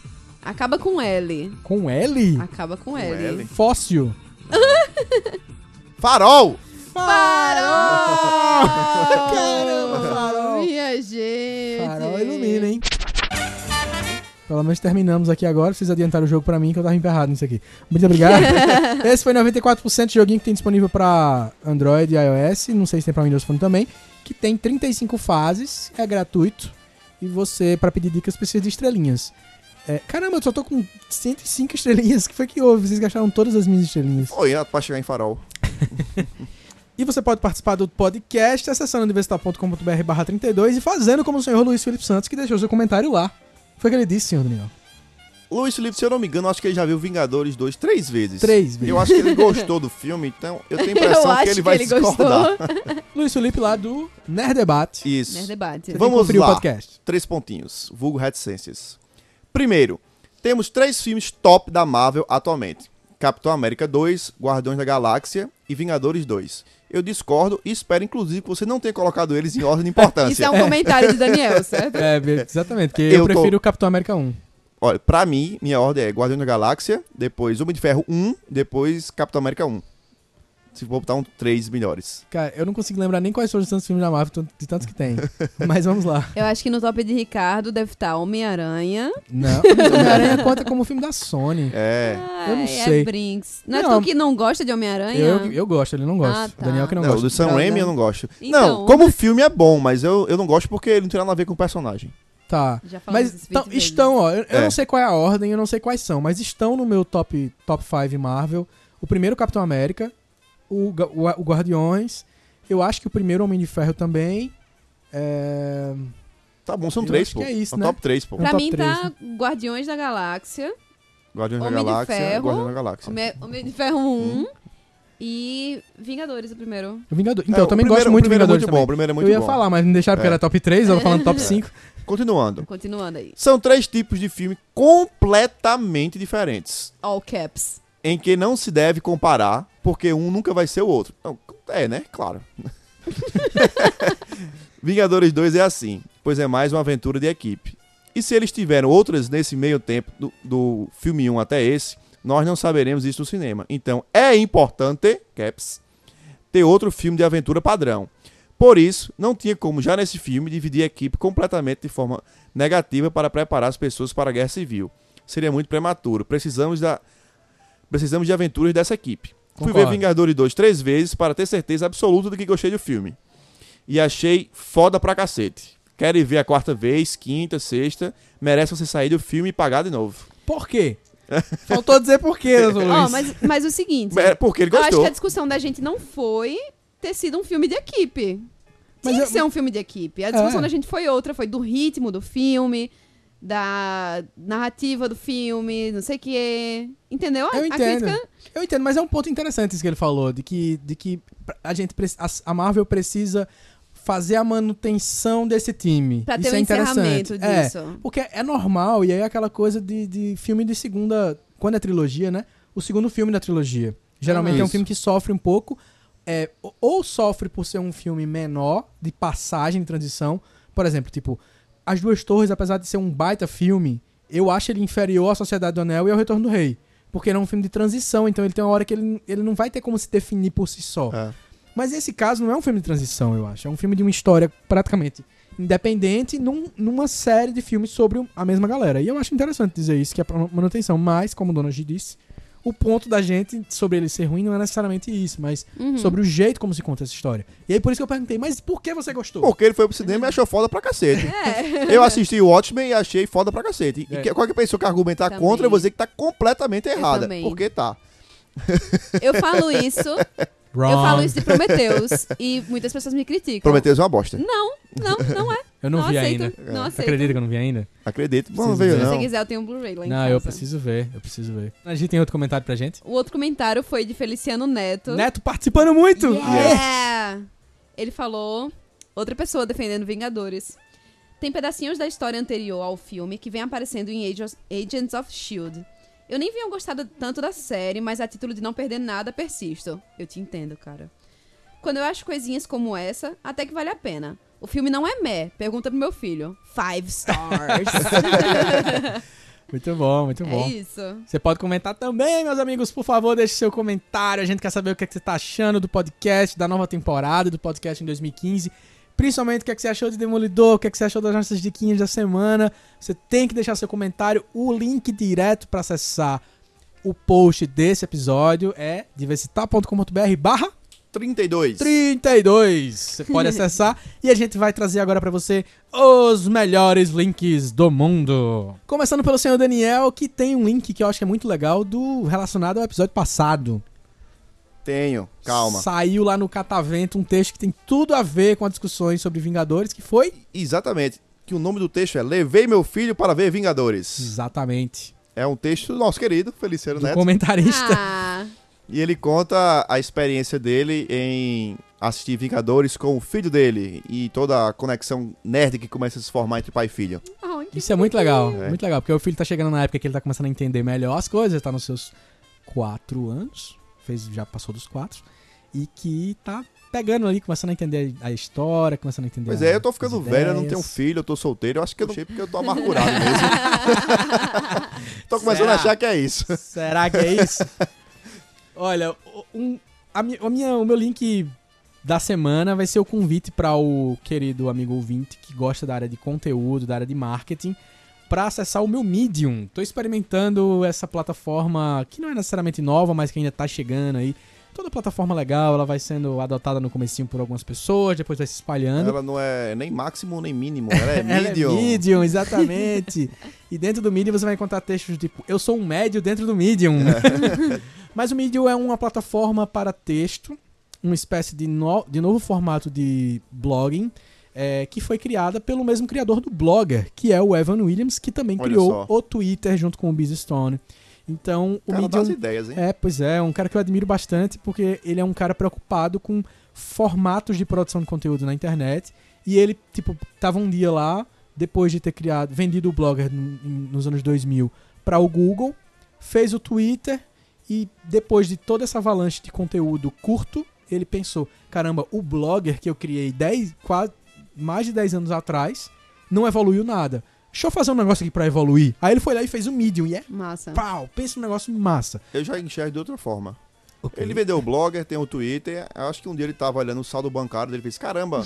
Acaba com L. Com L? Acaba com, Com L. L. Fóssil. Farol. Farol! Caramba, farol. Minha gente. Farol ilumina, hein? Pelo menos terminamos aqui agora. Precisa adiantar o jogo pra mim que eu tava emperrado nisso aqui. Muito obrigado. Esse foi 94% de joguinho que tem disponível pra Android e iOS. Não sei se tem pra Windows Phone também. Que tem 35 fases, é gratuito. E você, pra pedir dicas, precisa de estrelinhas. É, caramba, eu só tô com 105 estrelinhas. O que foi que houve? Vocês gastaram todas as minhas estrelinhas. Oi, pra chegar em Farol. E você pode participar do podcast acessando universitar.com.br barra 32 e fazendo como o senhor Luiz Felipe Santos, que deixou seu comentário lá. Foi o que ele disse, senhor Daniel. Luiz Felipe, se eu não me engano, acho que ele já viu Vingadores 2 três vezes. Três vezes. Eu acho que ele gostou do filme, então eu tenho a impressão que ele vai gostou. discordar. Luiz Felipe lá do Nerd Debate. Isso. Nerd debate. Você que Vamos lá. o podcast. Três pontinhos. Vulgo reticências. Primeiro, temos três filmes top da Marvel atualmente. Capitão América 2, Guardiões da Galáxia e Vingadores 2. Eu discordo e espero, inclusive, que você não tenha colocado eles em ordem de importância. Isso é um comentário de Daniel, certo? É, exatamente, porque eu, Eu tô- prefiro o Capitão América 1. Olha, pra mim, minha ordem é Guardiões da Galáxia, depois Homem de Ferro 1, depois Capitão América 1. Se for botar um três melhores. Cara, eu não consigo lembrar nem quais foram os tantos filmes da Marvel, de tantos que tem. Mas vamos lá. Eu acho que no top de Ricardo deve estar Homem-Aranha. Não, Homem-Aranha conta como filme da Sony. É. Eu não Ai, sei. É Brinks. Não, Não. é tu que não gosta de Homem-Aranha? Eu, eu gosto, ele não gosta. Ah, tá. Daniel que não, Não, gosta. do Sam. Raimi eu não gosto. Então. Não, como filme é bom, mas eu, eu não gosto porque ele não tem nada a ver com o personagem. Tá. Já falamos Mas tão- 20 vezes. estão, ó, eu, eu É. não sei qual é a ordem, eu não sei quais são, mas estão no meu top top 5 Marvel. O primeiro Capitão América, o, o, o Guardiões, eu acho que o primeiro Homem de Ferro também. É... Tá bom, são Eu três, pô. que é isso, um né? top 3, pô. Um Pra top mim três, tá Guardiões da Galáxia, Guardiões da Homem de Galáxia, Ferro. Guardiões da Galáxia. Homem, Homem de Ferro 1, E Vingadores, o primeiro. Vingador. Então, É, eu o também primeiro- gosto muito o de primeiro é Vingadores muito bom, o primeiro é muito eu ia bom. falar, mas me deixaram porque É. era top 3, eu tô falando top 5. Continuando. Continuando aí. São três tipos de filme completamente diferentes. All caps. Em que não se deve comparar, porque um nunca vai ser o outro. É, né? Claro. Vingadores 2 é assim, pois é mais uma aventura de equipe. E se eles tiveram outras nesse meio tempo, do, do filme 1 até esse, nós não saberemos isso no cinema. Então é importante, Caps, ter outro filme de aventura padrão. Por isso, não tinha como já nesse filme dividir a equipe completamente de forma negativa para preparar as pessoas para a guerra civil. Seria muito prematuro. Precisamos da precisamos de aventuras dessa equipe. Fui ver Concordo. Vingadores 2 três vezes para ter certeza absoluta de que gostei do filme. E achei foda pra cacete. Quero ir ver a quarta vez, quinta, sexta. Merece você sair do filme e pagar de novo. Por quê? Faltou dizer por quê, Luiz. Ó, mas, mas o seguinte. É porque ele Eu acho gostou. que a discussão da gente não foi ter sido um filme de equipe. Mas Tinha eu- que ser um filme de equipe. A discussão É. da gente foi outra, foi do ritmo do filme, da narrativa do filme, não sei o que. Entendeu? A- Eu a entendo. crítica- Eu entendo, mas é um ponto interessante isso que ele falou, de que, de que a gente a, Marvel precisa fazer a manutenção desse time. Pra ter isso um é interessante. encerramento É, disso. porque é normal, e aí é aquela coisa de, de filme de segunda. Quando é trilogia, né? O segundo filme da trilogia. Geralmente é um Isso. filme que sofre um pouco. é, ou- ou sofre por ser um filme menor, de passagem, de transição. Por exemplo, tipo, As Duas Torres, apesar de ser um baita filme, eu acho ele inferior à Sociedade do Anel e ao Retorno do Rei. Porque ele é um filme de transição, então ele tem uma hora que ele, ele não vai ter como se definir por si só. É. Mas esse caso não é um filme de transição, eu acho. É um filme de uma história praticamente independente num- numa série de filmes sobre a mesma galera. E eu acho interessante dizer isso, que é pra manutenção. Mas, como Dona G disse, o ponto da gente sobre ele ser ruim não é necessariamente isso, mas Uhum. sobre o jeito como se conta essa história. E aí por isso que eu perguntei, mas por que você gostou? Porque ele foi pro cinema e achou foda pra cacete. É. Eu assisti o Watchmen e achei foda pra cacete. E É. que- qualquer pessoa que argumentar Também. contra, eu vou dizer que tá completamente errada. também. Porque tá. Eu falo isso, Wrong. eu falo isso de Prometheus e muitas pessoas me criticam. Prometheus é uma bosta. Não, não, não é. Eu não, vi aceito, ainda. Não aceito. Acredita que eu não vi ainda? Acredito. Não veio, ver. Se não. você quiser, eu tenho um Blu-ray lá em Não, casa. eu preciso ver, eu preciso ver. A gente tem outro comentário pra gente? O outro comentário foi de Feliciano Neto. Neto participando muito! Yeah! Ele falou, outra pessoa defendendo Vingadores. Tem pedacinhos da história anterior ao filme que vem aparecendo em Agents of S.H.I.E.L.D. Eu nem vinha gostado tanto da série, mas a título de não perder nada, persisto. Eu te entendo, cara. Quando eu acho coisinhas como essa, até que vale a pena. O filme não é meh, pergunta pro meu filho. Five stars. Muito bom, muito bom. é isso. Você pode comentar também, meus amigos. Por favor, deixe seu comentário. A gente quer saber o que, é que você tá achando do podcast, da nova temporada, do podcast em 2015. Principalmente o que, é que você achou de Demolidor, o que, é que você achou das nossas diquinhas da semana. Você tem que deixar seu comentário. O link direto para acessar o post desse episódio é diversitar.com.br barra 32. 32. Você pode acessar e a gente vai trazer agora pra você os melhores links do mundo. Começando pelo senhor Daniel, que tem um link que eu acho que é muito legal do relacionado ao episódio passado. Tenho. Calma. Saiu lá no Catavento um texto que tem tudo a ver com as discussões sobre Vingadores, que foi Exatamente. Que o nome do texto é Levei meu filho para ver Vingadores. exatamente É um texto do nosso querido Feliciano do Neto. comentarista. Ah, E ele conta a experiência dele em assistir Vingadores com o filho dele e toda a conexão nerd que começa a se formar entre pai e filho. que Isso é muito legal, É. muito legal, porque o filho tá chegando na época que ele tá começando a entender melhor as coisas, tá nos seus quatro anos, fez, já passou dos quatro, e que tá pegando ali, começando a entender a história, começando a entender Pois a- é, eu tô ficando velho, eu não tenho filho, eu tô solteiro. Eu acho que eu não sei porque eu tô amargurado mesmo. tô começando Será? a achar que é isso. Será que é isso? Olha, um, a minha, a minha- o meu link da semana vai ser o convite para o querido amigo ouvinte que gosta da área de conteúdo, da área de marketing, para acessar o meu Medium. Tô experimentando essa plataforma que não é necessariamente nova, mas que ainda tá chegando aí. Toda plataforma legal, ela vai sendo adotada no comecinho por algumas pessoas, depois vai se espalhando. Ela não é nem máximo nem mínimo, ela é Ela medium. é Medium, exatamente. e dentro do Medium você vai encontrar textos tipo Eu sou um médio dentro do Medium. Mas o Medium é uma plataforma para texto, uma espécie de, no- de novo formato de blogging, é, que foi criada pelo mesmo criador do Blogger, que é o Evan Williams, que também Olha criou só. o Twitter junto com o Biz Stone. Então, o Cara, Medium ideias, hein? é, pois é, um cara que eu admiro bastante porque ele é um cara preocupado com formatos de produção de conteúdo na internet. E ele, tipo, tava um dia lá, depois de ter criado, vendido o Blogger nos anos 2000 para o Google, fez o Twitter e depois de toda essa avalanche de conteúdo curto, ele pensou: caramba, o Blogger que eu criei 10, quase, mais de 10 anos atrás não evoluiu nada. Deixa eu fazer um negócio aqui pra evoluir. Aí ele foi lá e fez o Medium e é Massa. pau, pensa num negócio massa. Eu já enxergo de outra forma. Ele vendeu o blogger, tem o Twitter. Acho que um dia ele tava olhando o saldo bancário dele e fez: Caramba,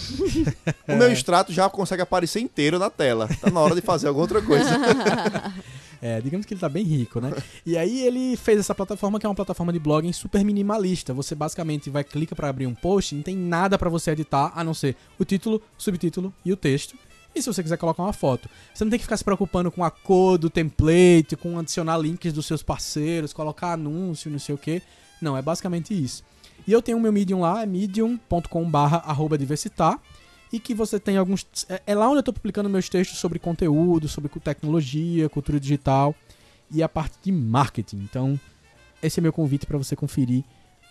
o meu extrato já consegue aparecer inteiro na tela. Tá na hora de fazer alguma outra coisa. É, digamos que ele tá bem rico, né? E aí ele fez essa plataforma que é uma plataforma de blogging super minimalista. Você basicamente vai clica pra abrir um post, não tem nada pra você editar a não ser o título, o subtítulo e o texto. E se você quiser colocar uma foto, você não tem que ficar se preocupando com a cor do template, com adicionar links dos seus parceiros, colocar anúncio, não sei o que. Não, é basicamente isso. E eu tenho o meu Medium lá, é medium.com/barra diversitar e que você tem alguns. É, é lá onde eu tô publicando meus textos sobre conteúdo, sobre tecnologia, cultura digital e a parte de marketing. Então, esse é meu convite pra você conferir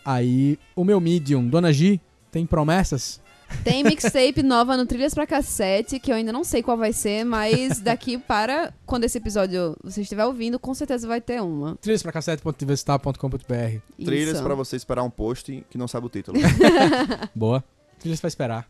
aí o meu Medium. Dona Gi, tem promessas? Tem mixtape nova no Trilhas pra Cassete, que eu ainda não sei qual vai ser, mas daqui para quando esse episódio você estiver ouvindo, com certeza vai ter uma. Trilhas pra cassete.diversitar.com.br. Trilhas pra você esperar um post que não sabe o título. Boa. Trilhas pra esperar.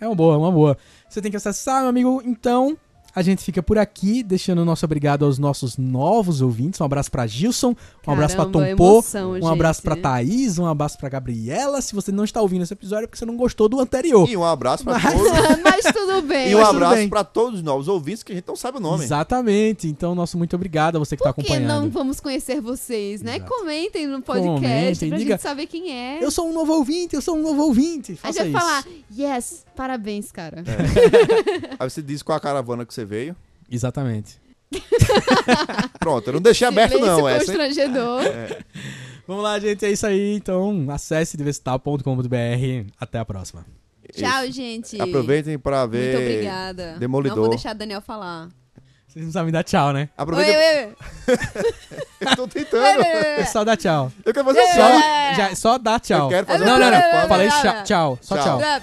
É uma boa, uma boa. Você tem que acessar, meu amigo. Então, a gente fica por aqui, deixando o nosso obrigado aos nossos novos ouvintes. Um abraço pra Gilson, um abraço pra Caramba, Tom Pô, emoção, um abraço gente. pra Thaís, um abraço pra Gabriela. Se você não está ouvindo esse episódio é porque você não gostou do anterior. e um abraço pra Mas- todos. Mas tudo bem. E um abraço pra todos os novos ouvintes que a gente não sabe o nome. Exatamente. Então, nosso muito obrigado a você que está Por que acompanhando. não vamos conhecer vocês, né? Exato. Comentem no podcast Comentem, pra diga- gente saber quem é. Eu sou um novo ouvinte, eu sou um novo ouvinte. A Faça gente isso. vai falar, yes, parabéns, cara. Aí você diz qual a caravana que você veio. Exatamente. Pronto, eu não deixei aberto não essa. hein? constrangedor. Vamos lá, gente. É isso aí. Então, acesse diversital.com.br. Até a próxima. Tchau, gente. Aproveitem pra ver. Muito obrigada. Demolidor. Não vou deixar a Daniel falar. Vocês não sabem dar tchau, né? Oi, Aproveitem. oi, oi. Eu tô tentando. É só dar tchau. Eu quero fazer É. Só, É. já, só dá tchau. Eu quero fazer não, não, não. Falei. Tchau. Só Tchau. tchau.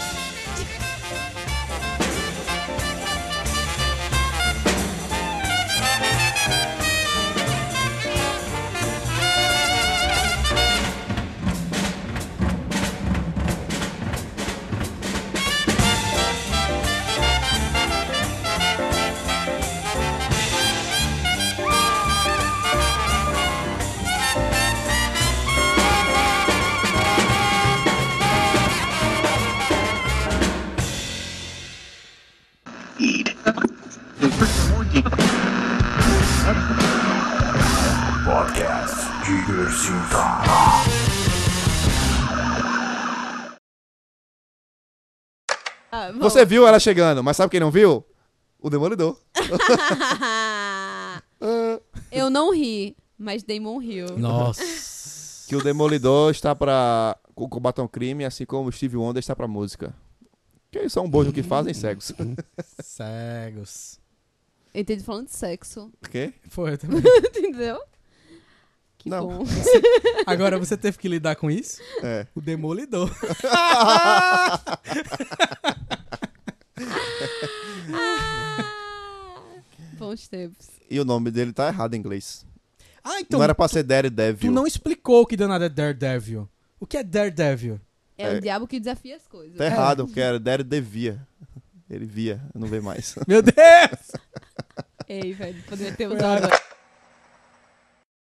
Podcast. Ah. Você viu ela chegando, mas sabe quem não viu? O Demolidor. Eu não ri, mas Damon riu. Nossa. Que o Demolidor está pra o combate ao crime, assim como o Steve Wonder está pra música. Que eles são bons no que fazem, cegos. Cegos. Eu entendi falando de sexo. O quê? Foi, eu também. Entendeu? Que Não. bom. Agora você teve que lidar com isso? É. O demolidor. Bons tempos. E o nome dele tá errado em inglês. Ah, então. não era pra ser Tu Daredevil. não explicou o que danado é Daredevil. O que é Daredevil? É, É. o diabo que desafia as coisas. Tá errado, porque era Daredevia. Ele via, não vê mais. Meu Deus! Ei, velho, poderia ter usado.